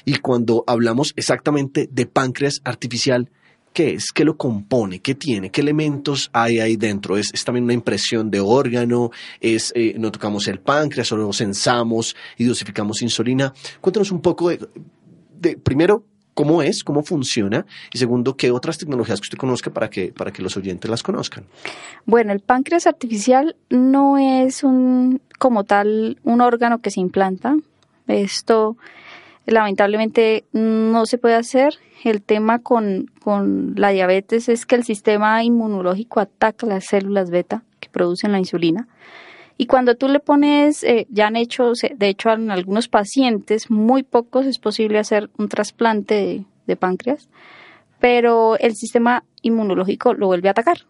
Y cuando hablamos exactamente de páncreas artificial, ¿qué es? ¿Qué lo compone? ¿Qué tiene? ¿Qué elementos hay ahí dentro? ¿Es, es también una impresión de órgano? ¿Es, eh, no tocamos el páncreas, solo sensamos y dosificamos insulina? Cuéntanos un poco de, de primero, cómo es, cómo funciona y segundo, qué otras tecnologías que usted conozca para que, para que los oyentes las conozcan. Bueno, el páncreas artificial no es un, como tal, un órgano que se implanta. Esto lamentablemente no se puede hacer. El tema con, con la diabetes es que el sistema inmunológico ataca las células beta que producen la insulina. Y cuando tú le pones, eh, ya han hecho, de hecho en algunos pacientes, muy pocos es posible hacer un trasplante de, de páncreas, pero el sistema inmunológico lo vuelve a atacar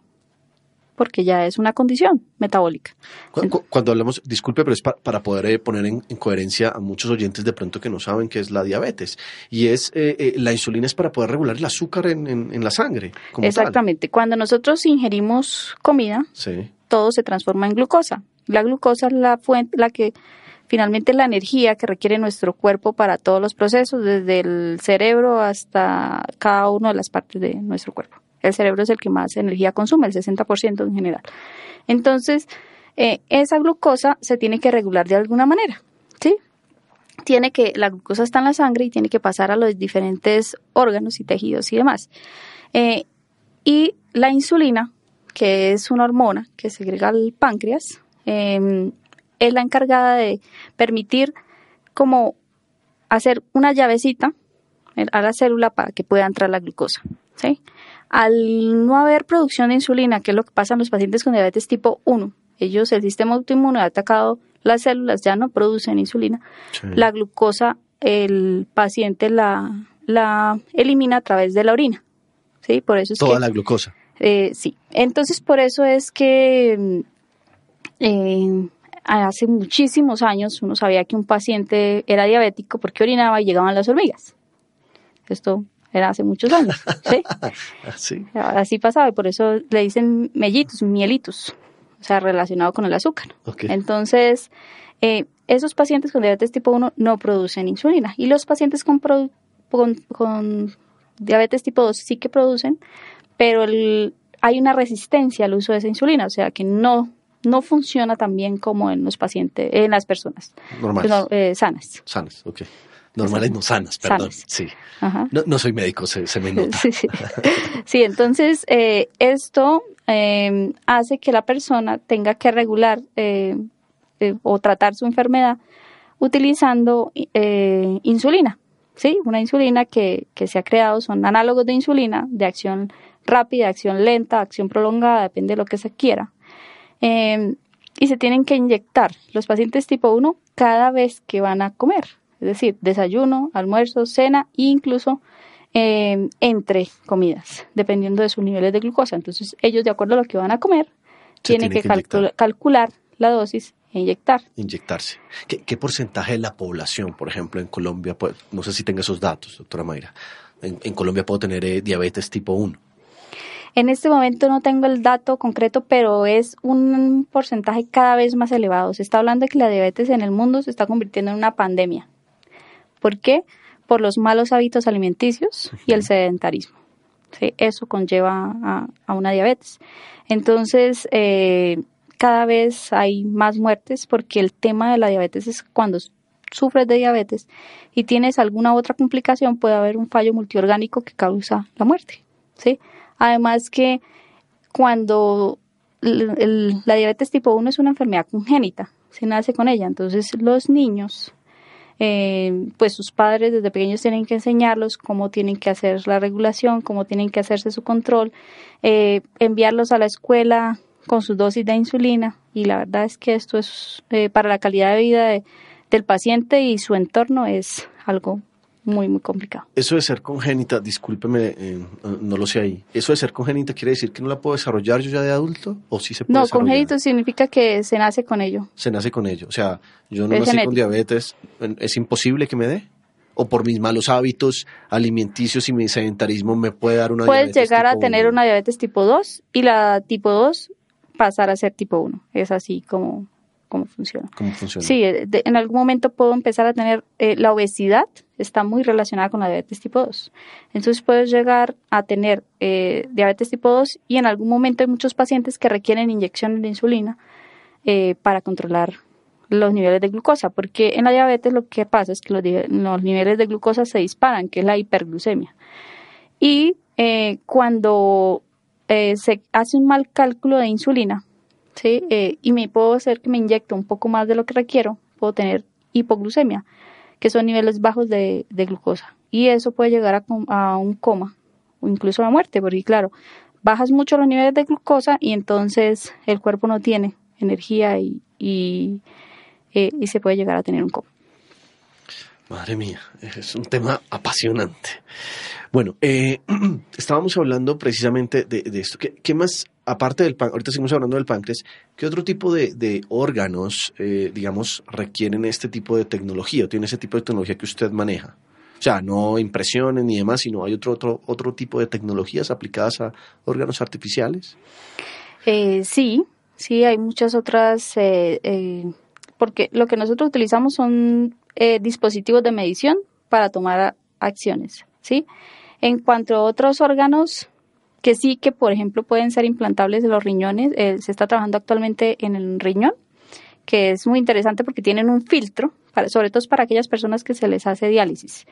porque ya es una condición metabólica. Cuando, cuando hablamos, disculpe, pero es pa, para poder eh, poner en, en, coherencia a muchos oyentes de pronto que no saben qué es la diabetes. Y es, eh, eh, la insulina es para poder regular el azúcar en, en, en la sangre. Exactamente. Tal. Cuando nosotros ingerimos comida, sí. todo se transforma en glucosa. La glucosa es la fuente, la que finalmente la energía que requiere nuestro cuerpo para todos los procesos, desde el cerebro hasta cada una de las partes de nuestro cuerpo. El cerebro es el que más energía consume, el 60% en general. Entonces, eh, esa glucosa se tiene que regular de alguna manera, ¿sí? Tiene que, la glucosa está en la sangre y tiene que pasar a los diferentes órganos y tejidos y demás. Eh, y la insulina, que es una hormona que segrega el páncreas, eh, es la encargada de permitir como hacer una llavecita a la célula para que pueda entrar la glucosa. ¿sí? Al no haber producción de insulina, que es lo que pasa en los pacientes con diabetes tipo 1, ellos, el sistema autoinmune ha atacado las células, ya no producen insulina. Sí. La glucosa, el paciente la, la elimina a través de la orina. ¿sí? Por eso es Toda que, la glucosa. Eh, sí. Entonces, por eso es que eh, hace muchísimos años uno sabía que un paciente era diabético porque orinaba y llegaban las hormigas. Esto era hace muchos años. ¿sí? sí. Así pasaba y por eso le dicen mellitus, mielitus, o sea, relacionado con el azúcar. Okay. Entonces, eh, esos pacientes con diabetes tipo 1 no producen insulina y los pacientes con, con, con diabetes tipo 2 sí que producen, pero el, hay una resistencia al uso de esa insulina, o sea, que no no funciona tan bien como en los pacientes, en las personas Normales. No, eh, sanas. Sanas, ok. Normales, no sanas, perdón. Sanas. Sí. No, no, soy médico, se, se me nota. Sí, sí. sí entonces eh, esto eh, hace que la persona tenga que regular eh, o tratar su enfermedad utilizando eh, insulina. Sí, una insulina que, que se ha creado, son análogos de insulina de acción rápida, acción lenta, acción prolongada, depende de lo que se quiera. Eh, y se tienen que inyectar los pacientes tipo 1 cada vez que van a comer, es decir, desayuno, almuerzo, cena e incluso eh, entre comidas, dependiendo de sus niveles de glucosa. Entonces, ellos, de acuerdo a lo que van a comer, tienen tiene que, que calcul calcular la dosis e inyectar. Inyectarse. ¿Qué, ¿Qué, porcentaje de la población, por ejemplo, en Colombia, pues, no sé si tenga esos datos, doctora Mayra, en, en Colombia puedo tener eh, diabetes tipo 1? En este momento no tengo el dato concreto, pero es un porcentaje cada vez más elevado. Se está hablando de que la diabetes en el mundo se está convirtiendo en una pandemia. ¿Por qué? Por los malos hábitos alimenticios y el sedentarismo. ¿sí? Eso conlleva a, a, una diabetes. Entonces, eh, cada vez hay más muertes porque el tema de la diabetes es cuando sufres de diabetes y tienes alguna otra complicación, puede haber un fallo multiorgánico que causa la muerte. ¿sí? Además que cuando el, el, la diabetes tipo 1 es una enfermedad congénita, se nace con ella, entonces los niños, eh, pues sus padres desde pequeños tienen que enseñarlos cómo tienen que hacer la regulación, cómo tienen que hacerse su control, eh, enviarlos a la escuela con sus dosis de insulina. Y la verdad es que esto es eh, para la calidad de vida de, del paciente y su entorno es algo muy, muy complicado. Eso de ser congénita, discúlpeme, eh, no lo sé ahí. ¿Eso de ser congénita quiere decir que no la puedo desarrollar yo ya de adulto? ¿O sí se puede No, desarrollar? congénito significa que se nace con ello. Se nace con ello. O sea, yo no Es nací genético. con diabetes. ¿Es imposible que me dé? ¿O por mis malos hábitos alimenticios y mi sedentarismo me puede dar una Puedes diabetes llegar a tener 1? una diabetes tipo 2 y la tipo 2 pasar a ser tipo 1. Es así como, cómo funciona. ¿Cómo funciona? Sí, eh, de- en algún momento puedo empezar a tener eh, la obesidad, está muy relacionada con la diabetes tipo 2. Entonces puedes llegar a tener eh, diabetes tipo 2 y en algún momento hay muchos pacientes que requieren inyecciones de insulina eh, para controlar los niveles de glucosa, porque en la diabetes lo que pasa es que los, niveles de glucosa se disparan, que es la hiperglucemia. Y eh, cuando eh, se hace un mal cálculo de insulina, ¿sí? Eh, y me puedo hacer que me inyecte un poco más de lo que requiero, puedo tener hipoglucemia, que son niveles bajos de, de glucosa. Y eso puede llegar a, a un coma o incluso a la muerte, porque claro, bajas mucho los niveles de glucosa y entonces el cuerpo no tiene energía y, y, eh, y se puede llegar a tener un coma. Madre mía, es un tema apasionante. Bueno, eh, estábamos hablando precisamente de, de esto. ¿Qué, qué más, aparte del páncreas, ahorita seguimos hablando del páncreas, qué otro tipo de, órganos, eh, digamos, requieren este tipo de tecnología o tiene ese tipo de tecnología que usted maneja? O sea, no impresiones ni demás, sino hay otro, otro, otro tipo de tecnologías aplicadas a órganos artificiales. Eh, sí, sí, hay muchas otras, eh, eh, porque lo que nosotros utilizamos son eh, dispositivos de medición para tomar acciones, ¿sí? En cuanto a otros órganos que sí que, por ejemplo, pueden ser implantables de los riñones, eh, se está trabajando actualmente en el riñón, que es muy interesante porque tienen un filtro, para, sobre todo es para aquellas personas que se les hace diálisis,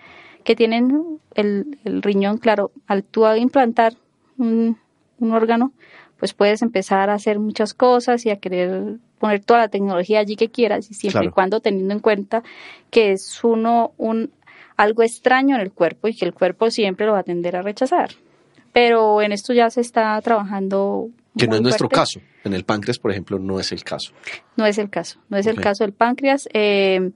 que tienen el, el riñón, claro, al tú implantar un, un órgano, pues puedes empezar a hacer muchas cosas y a querer poner toda la tecnología allí que quieras y siempre Claro. y cuando teniendo en cuenta que es uno un algo extraño en el cuerpo y que el cuerpo siempre lo va a tender a rechazar. Pero en esto ya se está trabajando Que no es nuestro caso. En el páncreas, por ejemplo, no es el caso. No es el caso, no es el caso del páncreas. Eh,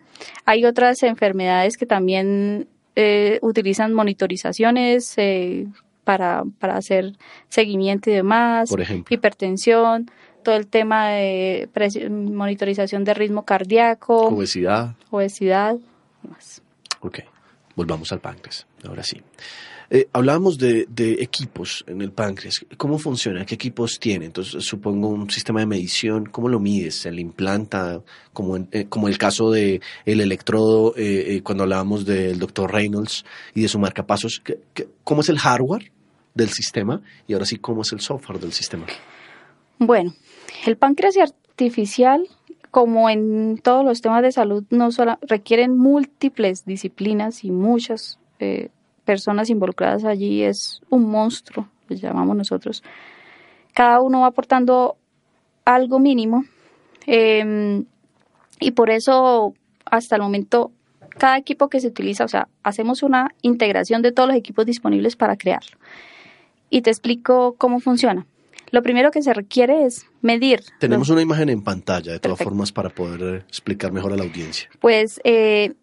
hay otras enfermedades que también eh, utilizan monitorizaciones eh, para, para hacer seguimiento y demás, Por ejemplo. hipertensión, todo el tema de monitorización de ritmo cardíaco, Obesidad. obesidad y más. Ok, volvamos al páncreas, ahora sí. Eh, hablábamos de, de equipos en el páncreas. ¿Cómo funciona? ¿Qué equipos tiene? Entonces, supongo un sistema de medición. ¿Cómo lo mides? ¿Se le implanta? Como, en- eh, como el caso de el electrodo, eh, eh, cuando hablábamos del doctor Reynolds y de su marcapasos. ¿Qué- qué- ¿Cómo es el hardware del sistema? Y ahora sí, ¿cómo es el software del sistema? Bueno, el páncreas artificial, como en todos los temas de salud, no solo requieren múltiples disciplinas y muchas eh, personas involucradas allí. Es un monstruo, le llamamos nosotros. Cada uno va aportando algo mínimo eh, y por eso hasta el momento cada equipo que se utiliza, o sea, hacemos una integración de todos los equipos disponibles para crearlo. Y te explico cómo funciona. Lo primero que se requiere es medir. Tenemos los- una imagen en pantalla, de todas Perfecto. formas, para poder eh, explicar mejor a la audiencia. Pues eh,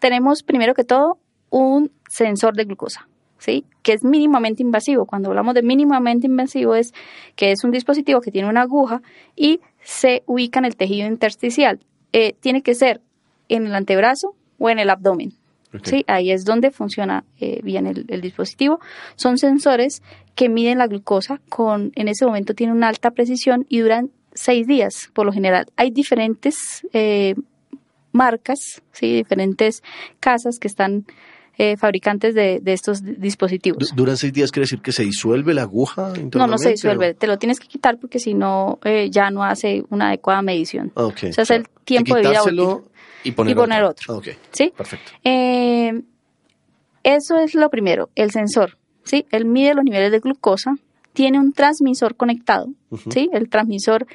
tenemos primero que todo un sensor de glucosa, ¿sí? Que es mínimamente invasivo. Cuando hablamos de mínimamente invasivo es que es un dispositivo que tiene una aguja y se ubica en el tejido intersticial. Eh, tiene que ser en el antebrazo o en el abdomen. Sí, ahí es donde funciona eh, bien el, el dispositivo. Son sensores que miden la glucosa con, en ese momento tiene una alta precisión y duran seis días por lo general. Hay diferentes eh, marcas, sí, diferentes casas que están eh, fabricantes de, de estos di- dispositivos. Du- ¿Duran seis días? ¿Quiere decir que se disuelve la aguja? No, no se o- disuelve, te lo tienes que quitar porque si no eh, ya no hace una adecuada medición. Ah, ok. O sea, es el tiempo de vida útil. Y poner, Y poner otro. Ah, ok, ¿Sí? perfecto. Eh, eso es lo primero, el sensor, ¿sí? Él mide los niveles de glucosa, tiene un transmisor conectado. ¿sí? El transmisor,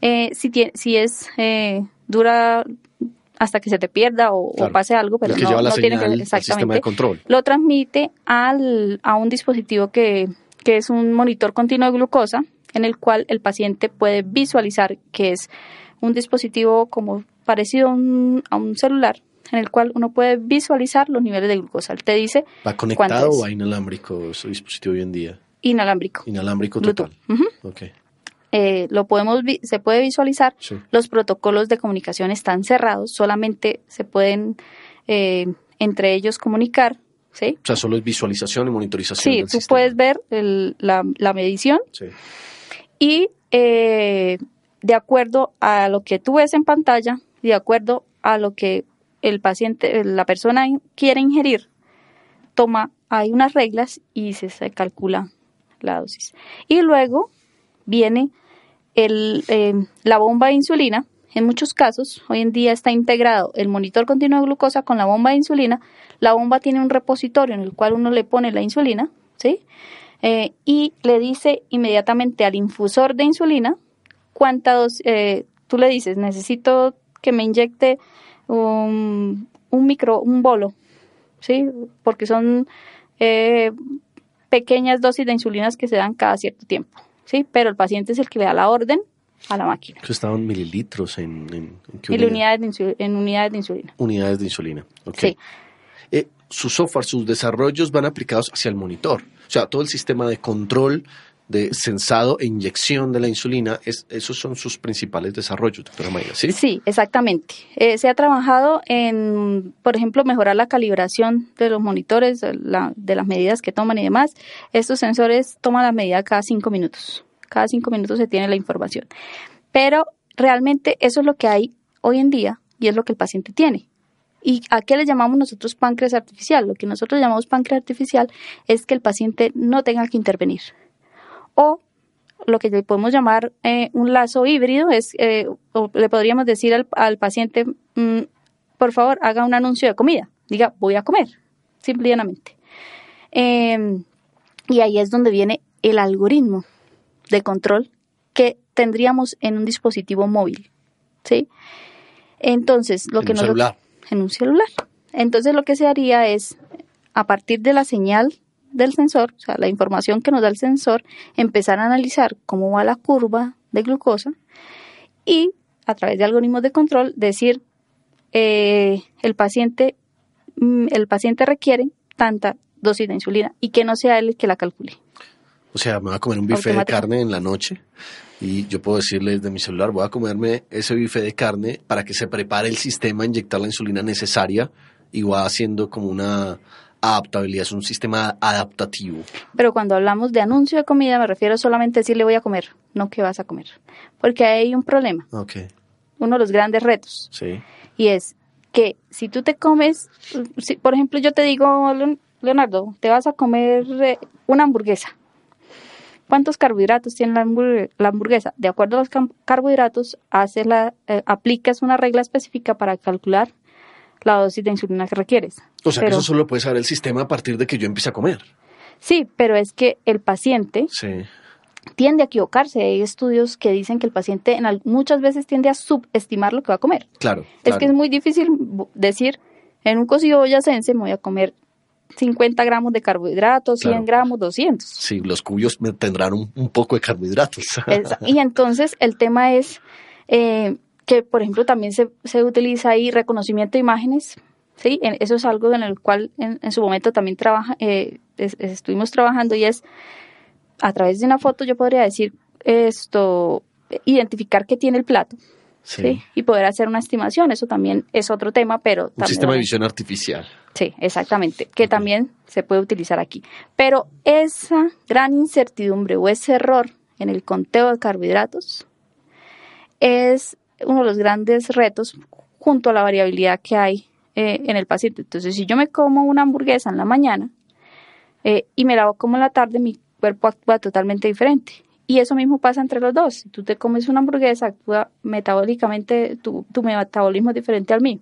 eh, si, tiene, si es, eh, dura hasta que se te pierda o, pase algo, pero no, no tiene que, de exactamente, control. lo transmite al, a un dispositivo que, que es un monitor continuo de glucosa, en el cual el paciente puede visualizar que es un dispositivo como parecido a un, a un celular, en el cual uno puede visualizar los niveles de glucosa. Él te dice ¿Va ¿Cuánto conectado o va inalámbrico ese dispositivo hoy en día? inalámbrico. Inalámbrico total. Ujú. Ok, Eh, lo podemos se puede visualizar. sí. Los protocolos de comunicación están cerrados, solamente se pueden eh, entre ellos comunicar, ¿sí? O sea, solo es visualización y monitorización Sí, del tú sistema. puedes ver el- la, la medición Sí. y eh, de acuerdo a lo que tú ves en pantalla, de acuerdo a lo que el paciente, la persona quiere ingerir, toma, hay unas reglas y se, calcula la dosis. Y luego viene el, eh, la bomba de insulina. En muchos casos, hoy en día está integrado el monitor continuo de glucosa con la bomba de insulina. La bomba tiene un repositorio en el cual uno le pone la insulina, ¿sí? Eh, y le dice inmediatamente al infusor de insulina cuánta dosis, eh, tú le dices, necesito que me inyecte un, un micro, un bolo, ¿sí? Porque son eh, pequeñas dosis de insulinas que se dan cada cierto tiempo, ¿sí? Pero el paciente es el que le da la orden a la máquina. Eso estaban mililitros en... ¿en, unidades de en unidades de insulina. Unidades de insulina, ok. Sí. Eh, su software, sus desarrollos van aplicados hacia el monitor. O sea, todo el sistema de control de sensado e inyección de la insulina, es, esos son sus principales desarrollos, doctora Mayra, ¿sí? Sí, exactamente. Eh, se ha trabajado en, por ejemplo, mejorar la calibración de los monitores, de, las medidas que toman y demás. Estos sensores toman la medida cada cinco minutos. Cada cinco minutos se tiene la información. Pero realmente eso es lo que hay hoy en día y es lo que el paciente tiene. ¿Y a qué le llamamos nosotros páncreas artificial? Lo que nosotros llamamos páncreas artificial es que el paciente no tenga que intervenir o lo que le podemos llamar eh, un lazo híbrido es, eh, o le podríamos decir al, paciente, mm, por favor, haga un anuncio de comida, diga, voy a comer, simplemente. Em, y ahí es donde viene el algoritmo de control que tendríamos en un dispositivo móvil, ¿sí? Entonces, lo en que un celular. En un celular. Entonces, lo que se haría es, a partir de la señal del sensor, o sea, la información que nos da el sensor, empezar a analizar cómo va la curva de glucosa y a través de algoritmos de control decir eh, el paciente mm, el paciente requiere tanta dosis de insulina y que no sea él el que la calcule. O sea, me voy a comer un bife de carne en la noche y yo puedo decirle desde mi celular, voy a comerme ese bife de carne para que se prepare el sistema a inyectar la insulina necesaria y va haciendo como una adaptabilidad, es un sistema adaptativo. Pero cuando hablamos de anuncio de comida me refiero solamente a decirle voy a comer, no que vas a comer. Porque hay un problema. Okay. Uno de los grandes retos. Sí. Y es que si tú te comes, si, por ejemplo yo te digo, Leonardo, te vas a comer eh, una hamburguesa. ¿Cuántos carbohidratos tiene la, hamburguesa? De acuerdo a los carbohidratos, haces la, eh, aplicas una regla específica para calcular la dosis de insulina que requieres. O sea que eso solo puede saber el sistema a partir de que yo empiece a comer. Sí, pero es que el paciente tiende a equivocarse. Hay estudios que dicen que el paciente en, muchas veces tiende a subestimar lo que va a comer. Claro. Es que es muy difícil decir, en un cocido boyacense me voy a comer 50 gramos de carbohidratos, 100 gramos, 200. Sí, los cuyos tendrán un, poco de carbohidratos. y entonces el tema es eh, que, por ejemplo, también se, se utiliza ahí reconocimiento de imágenes ¿sí? Eso es algo en el cual en, su momento también trabaja, eh, estuvimos trabajando y es a través de una foto yo podría decir esto, identificar qué tiene el plato. Sí. Y poder hacer una estimación, eso también es otro tema, pero... Un sistema de visión artificial. Sí, exactamente, que también se puede utilizar aquí. Pero esa gran incertidumbre o ese error en el conteo de carbohidratos es uno de los grandes retos junto a la variabilidad que hay eh, en el paciente. Entonces, si yo me como una hamburguesa en la mañana eh, y me la como en la tarde, mi cuerpo actúa totalmente diferente. Y eso mismo pasa entre los dos. Si tú te comes una hamburguesa, actúa metabólicamente, tu, tu metabolismo es diferente al mío.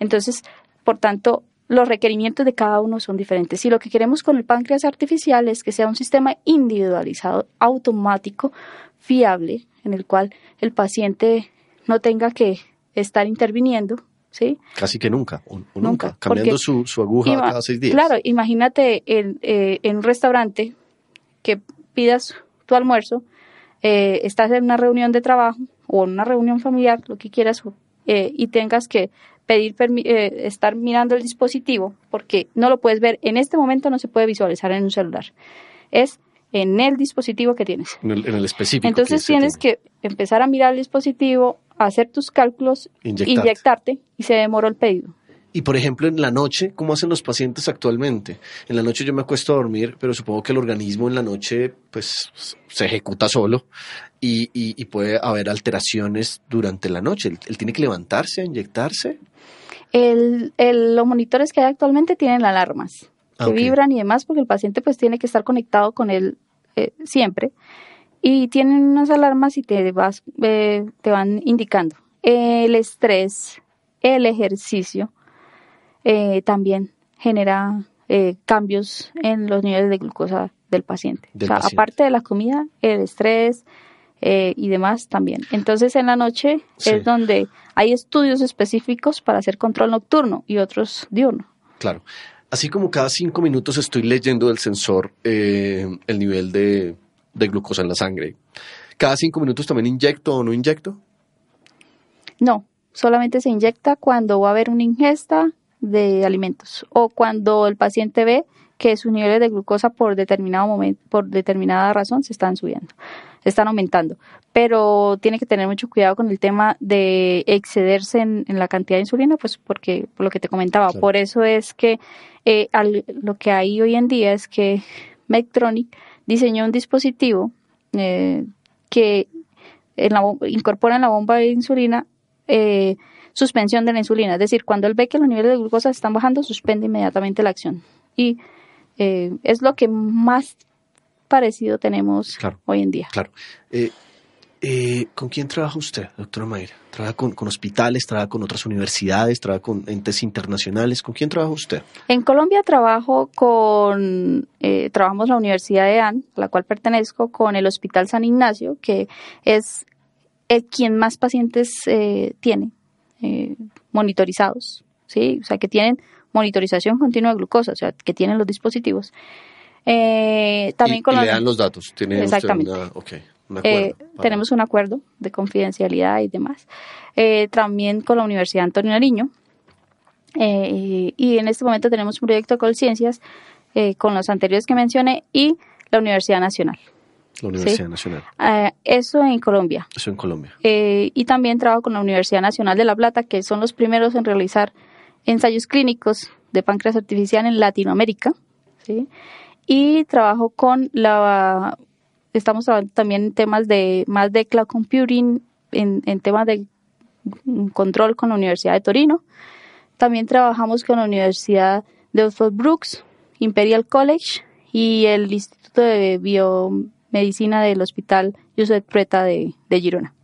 Entonces, por tanto, los requerimientos de cada uno son diferentes. Si lo que queremos con el páncreas artificial es que sea un sistema individualizado, automático, fiable, en el cual el paciente no tenga que estar interviniendo, ¿sí? Casi que nunca, nunca, cambiando su, aguja cada seis días. Claro, imagínate en, eh, en un restaurante que pidas tu almuerzo, eh, estás en una reunión de trabajo o en una reunión familiar, lo que quieras, eh, y tengas que pedir estar mirando el dispositivo, porque no lo puedes ver, en este momento no se puede visualizar en un celular. Es en el dispositivo que tienes. En el, específico. Entonces tienes que empezar a mirar el dispositivo, hacer tus cálculos, inyectarte, y se demoró el pedido. Y por ejemplo, en la noche, ¿cómo hacen los pacientes actualmente? En la noche yo me acuesto a dormir, pero supongo que el organismo en la noche pues se ejecuta solo y, y, puede haber alteraciones durante la noche. ¿Él, tiene que levantarse, inyectarse? El, los monitores que hay actualmente tienen alarmas que ah, vibran y demás porque el paciente pues tiene que estar conectado con él eh, siempre y tienen unas alarmas y te, vas, eh, te van indicando el estrés, el ejercicio, eh, también genera eh, cambios en los niveles de glucosa del paciente. o sea, aparte de la comida, el estrés eh, y demás también. Entonces, en la noche es donde hay estudios específicos para hacer control nocturno y otros diurno. Claro. Así como cada cinco minutos estoy leyendo del sensor el nivel de, de glucosa en la sangre, ¿cada cinco minutos también inyecto o no inyecto? No, solamente se inyecta cuando va a haber una ingesta de alimentos o cuando el paciente ve que sus niveles de glucosa por determinado momento, por determinada razón se están subiendo, se están aumentando. Pero tiene que tener mucho cuidado con el tema de excederse en, la cantidad de insulina, pues porque, por lo que te comentaba, por eso es que eh, lo que hay hoy en día es que Medtronic diseñó un dispositivo eh, que en la, incorpora en la bomba de insulina eh, suspensión de la insulina. Es decir, cuando él ve que los niveles de glucosa están bajando, suspende inmediatamente la acción. Y eh, es lo que más parecido tenemos hoy en día. Claro. Eh, eh, ¿Con quién trabaja usted, doctora Mayra? ¿Trabaja con, hospitales, trabaja con otras universidades, trabaja con entes internacionales? ¿Con quién trabaja usted? En Colombia trabajo con, trabajamos la Universidad de AN, a la cual pertenezco, con el Hospital San Ignacio, que es el quien más pacientes tiene eh, monitorizados, ¿sí? O sea, que tienen monitorización continua de glucosa, o sea, que tienen los dispositivos. Eh, también con le dan los datos. ¿Tiene Exactamente. Eh, tenemos un acuerdo de confidencialidad y demás. también con la Universidad Antonio Nariño. y en este momento tenemos un proyecto de Colciencias con los anteriores que mencioné y la Universidad Nacional. La Universidad Nacional. Eh, eso en Colombia. Eso en Colombia. Eh, y también trabajo con la Universidad Nacional de La Plata, que son los primeros en realizar ensayos clínicos de páncreas artificial en Latinoamérica. ¿sí? Y trabajo con la... Estamos trabajando también en temas de más de cloud computing, en, en temas de control con la Universidad de Torino. También trabajamos con la Universidad de Oxford Brooks, Imperial College y el Instituto de Bio medicina del Hospital Josep Preta de, de Girona.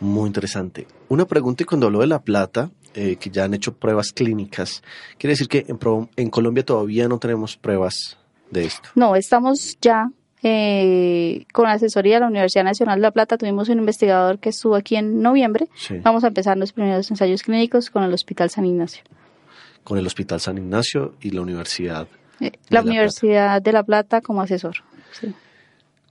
Muy interesante. Una pregunta, y cuando hablo de La Plata, eh, que ya han hecho pruebas clínicas, ¿quiere decir que en, en, Colombia todavía no tenemos pruebas de esto? No, estamos ya eh, con asesoría de la Universidad Nacional de La Plata. Tuvimos un investigador que estuvo aquí en noviembre. Vamos a empezar los primeros ensayos clínicos con el Hospital San Ignacio. Con el Hospital San Ignacio y la Universidad. Eh, la, Universidad de La Plata como asesor. Sí.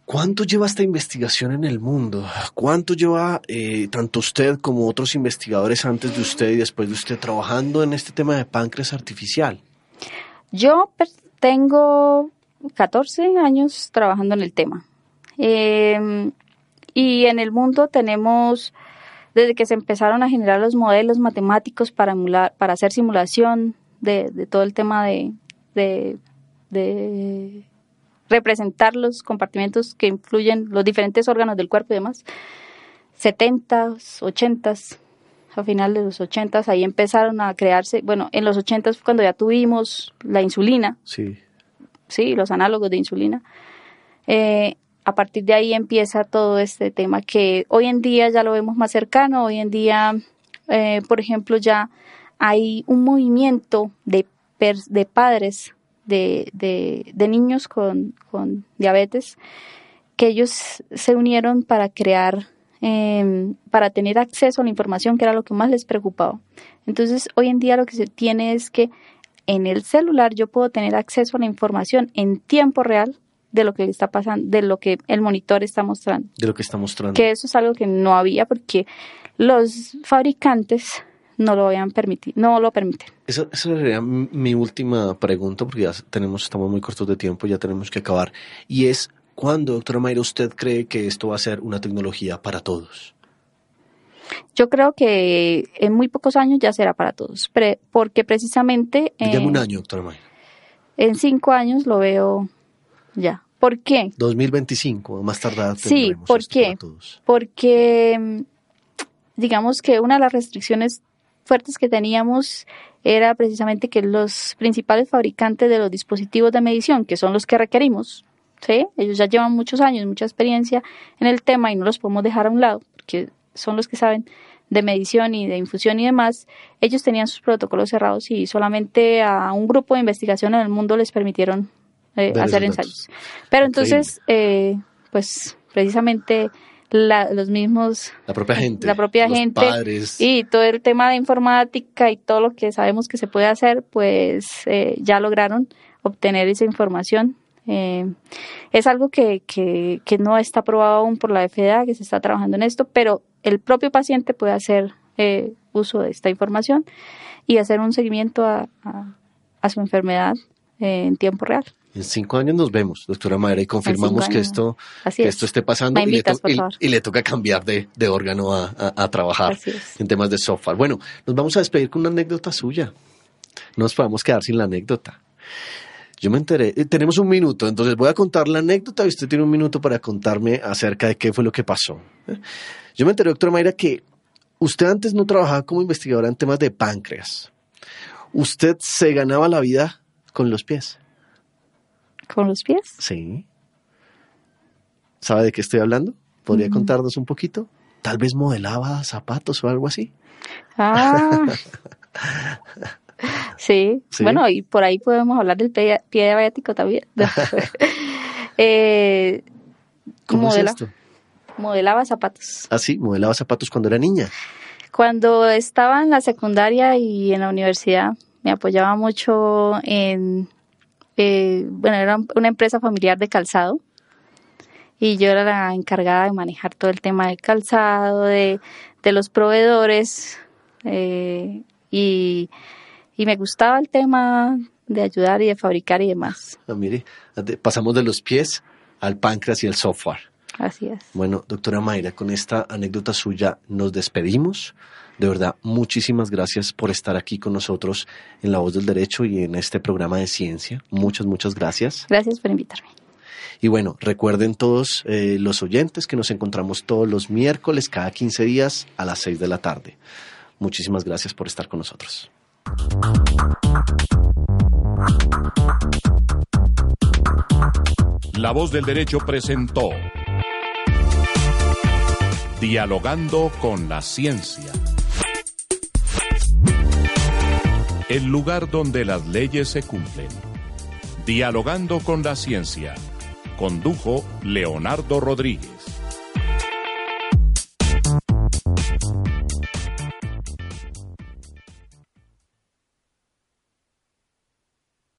¿Cuánto lleva esta investigación en el mundo? ¿Cuánto lleva eh, tanto usted como otros investigadores antes de usted y después de usted trabajando en este tema de páncreas artificial? Yo tengo 14 años trabajando en el tema. Em, y en el mundo tenemos, desde que se empezaron a generar los modelos matemáticos para, emular, para hacer simulación de, todo el tema de, de representar los compartimentos que influyen los diferentes órganos del cuerpo y demás. 70, 80, a final de los 80 ahí empezaron a crearse, bueno, en los 80 fue cuando ya tuvimos la insulina. Sí. Sí, los análogos de insulina. Eh, a partir de ahí empieza todo este tema que hoy en día ya lo vemos más cercano, hoy en día, eh, por ejemplo, ya hay un movimiento de, de padres de, de, niños con, con, diabetes, que ellos se unieron para crear, em, para tener acceso a la información, que era lo que más les preocupaba. Entonces, hoy en día lo que se tiene es que en el celular yo puedo tener acceso a la información en tiempo real de lo que está pasando, de lo que el monitor está mostrando. De lo que está mostrando. Que eso es algo que no había porque los fabricantes no lo vayan permitir, no lo permiten. Esa, sería mi última pregunta, porque ya tenemos, estamos muy cortos de tiempo, ya tenemos que acabar. Y es, ¿cuándo, doctora Mayra, usted cree que esto va a ser una tecnología para todos? Yo creo que en muy pocos años ya será para todos, pre- porque precisamente Dígame un año, doctora en cinco años lo veo ya. ¿Por qué? 2025, más tardar. Sí, ¿por qué? para todos. Porque mm, digamos que una de las restricciones fuertes que teníamos era precisamente que los principales fabricantes de los dispositivos de medición, que son los que requerimos, ¿sí? ellos ya llevan muchos años, mucha experiencia en el tema y no los podemos dejar a un lado, porque son los que saben de medición y de infusión y demás, ellos tenían sus protocolos cerrados y solamente a un grupo de investigación en el mundo les permitieron eh, hacer ensayos. Pero Increíble. entonces, eh, pues precisamente la- los mismos La propia gente. la propia los gente Padres. y todo el tema de informática y todo lo que sabemos que se puede hacer, pues eh, ya lograron obtener esa información. Eh, es algo que, que, que no está aprobado aún por la FDA, que se está trabajando en esto, pero el propio paciente puede hacer eh, uso de esta información y hacer un seguimiento a, a- a su enfermedad eh, en tiempo real. En cinco años nos vemos, doctora Mayra, y confirmamos que esto, que es. esto esté pasando y, le invitas, to- por y- favor. y le toca cambiar de, de órgano a, a- a trabajar en temas de software. Bueno, nos vamos a despedir con una anécdota suya. No nos podemos quedar sin la anécdota. Yo me enteré, eh, tenemos un minuto, entonces voy a contar la anécdota y usted tiene un minuto para contarme acerca de qué fue lo que pasó. ¿eh? Yo me enteré, doctora Mayra, que usted antes no trabajaba como investigadora en temas de páncreas. Usted se ganaba la vida con los pies. ¿Con los pies? Sí. ¿Sabe de qué estoy hablando? ¿Podría Mm. contarnos un poquito? Tal vez modelaba zapatos o algo así. Ah. Sí. Sí. bueno, y por ahí podemos hablar del pie, pie diabético también. eh, ¿Cómo modela- es esto? Modelaba zapatos. Ah, sí, modelaba zapatos cuando era niña. Cuando estaba en la secundaria y en la universidad, me apoyaba mucho en, eh, bueno, era una empresa familiar de calzado y yo era la encargada de manejar todo el tema del calzado, de, de los proveedores eh, y, y me gustaba el tema de ayudar y de fabricar y demás. Ah, mire, pasamos de los pies al páncreas y el software. Así es. Bueno, doctora Mayra, con esta anécdota suya nos despedimos. De verdad, muchísimas gracias por estar aquí con nosotros en La Voz del Derecho y en este programa de ciencia. Muchas, muchas gracias. Gracias por invitarme. Y bueno, recuerden todos eh, los oyentes que nos encontramos todos los miércoles, cada 15 días, a las 6 de la tarde. Muchísimas gracias por estar con nosotros. La voz del derecho presentó Dialogando con la ciencia. El lugar donde las leyes se cumplen. Dialogando con la ciencia. Condujo Leonardo Rodríguez.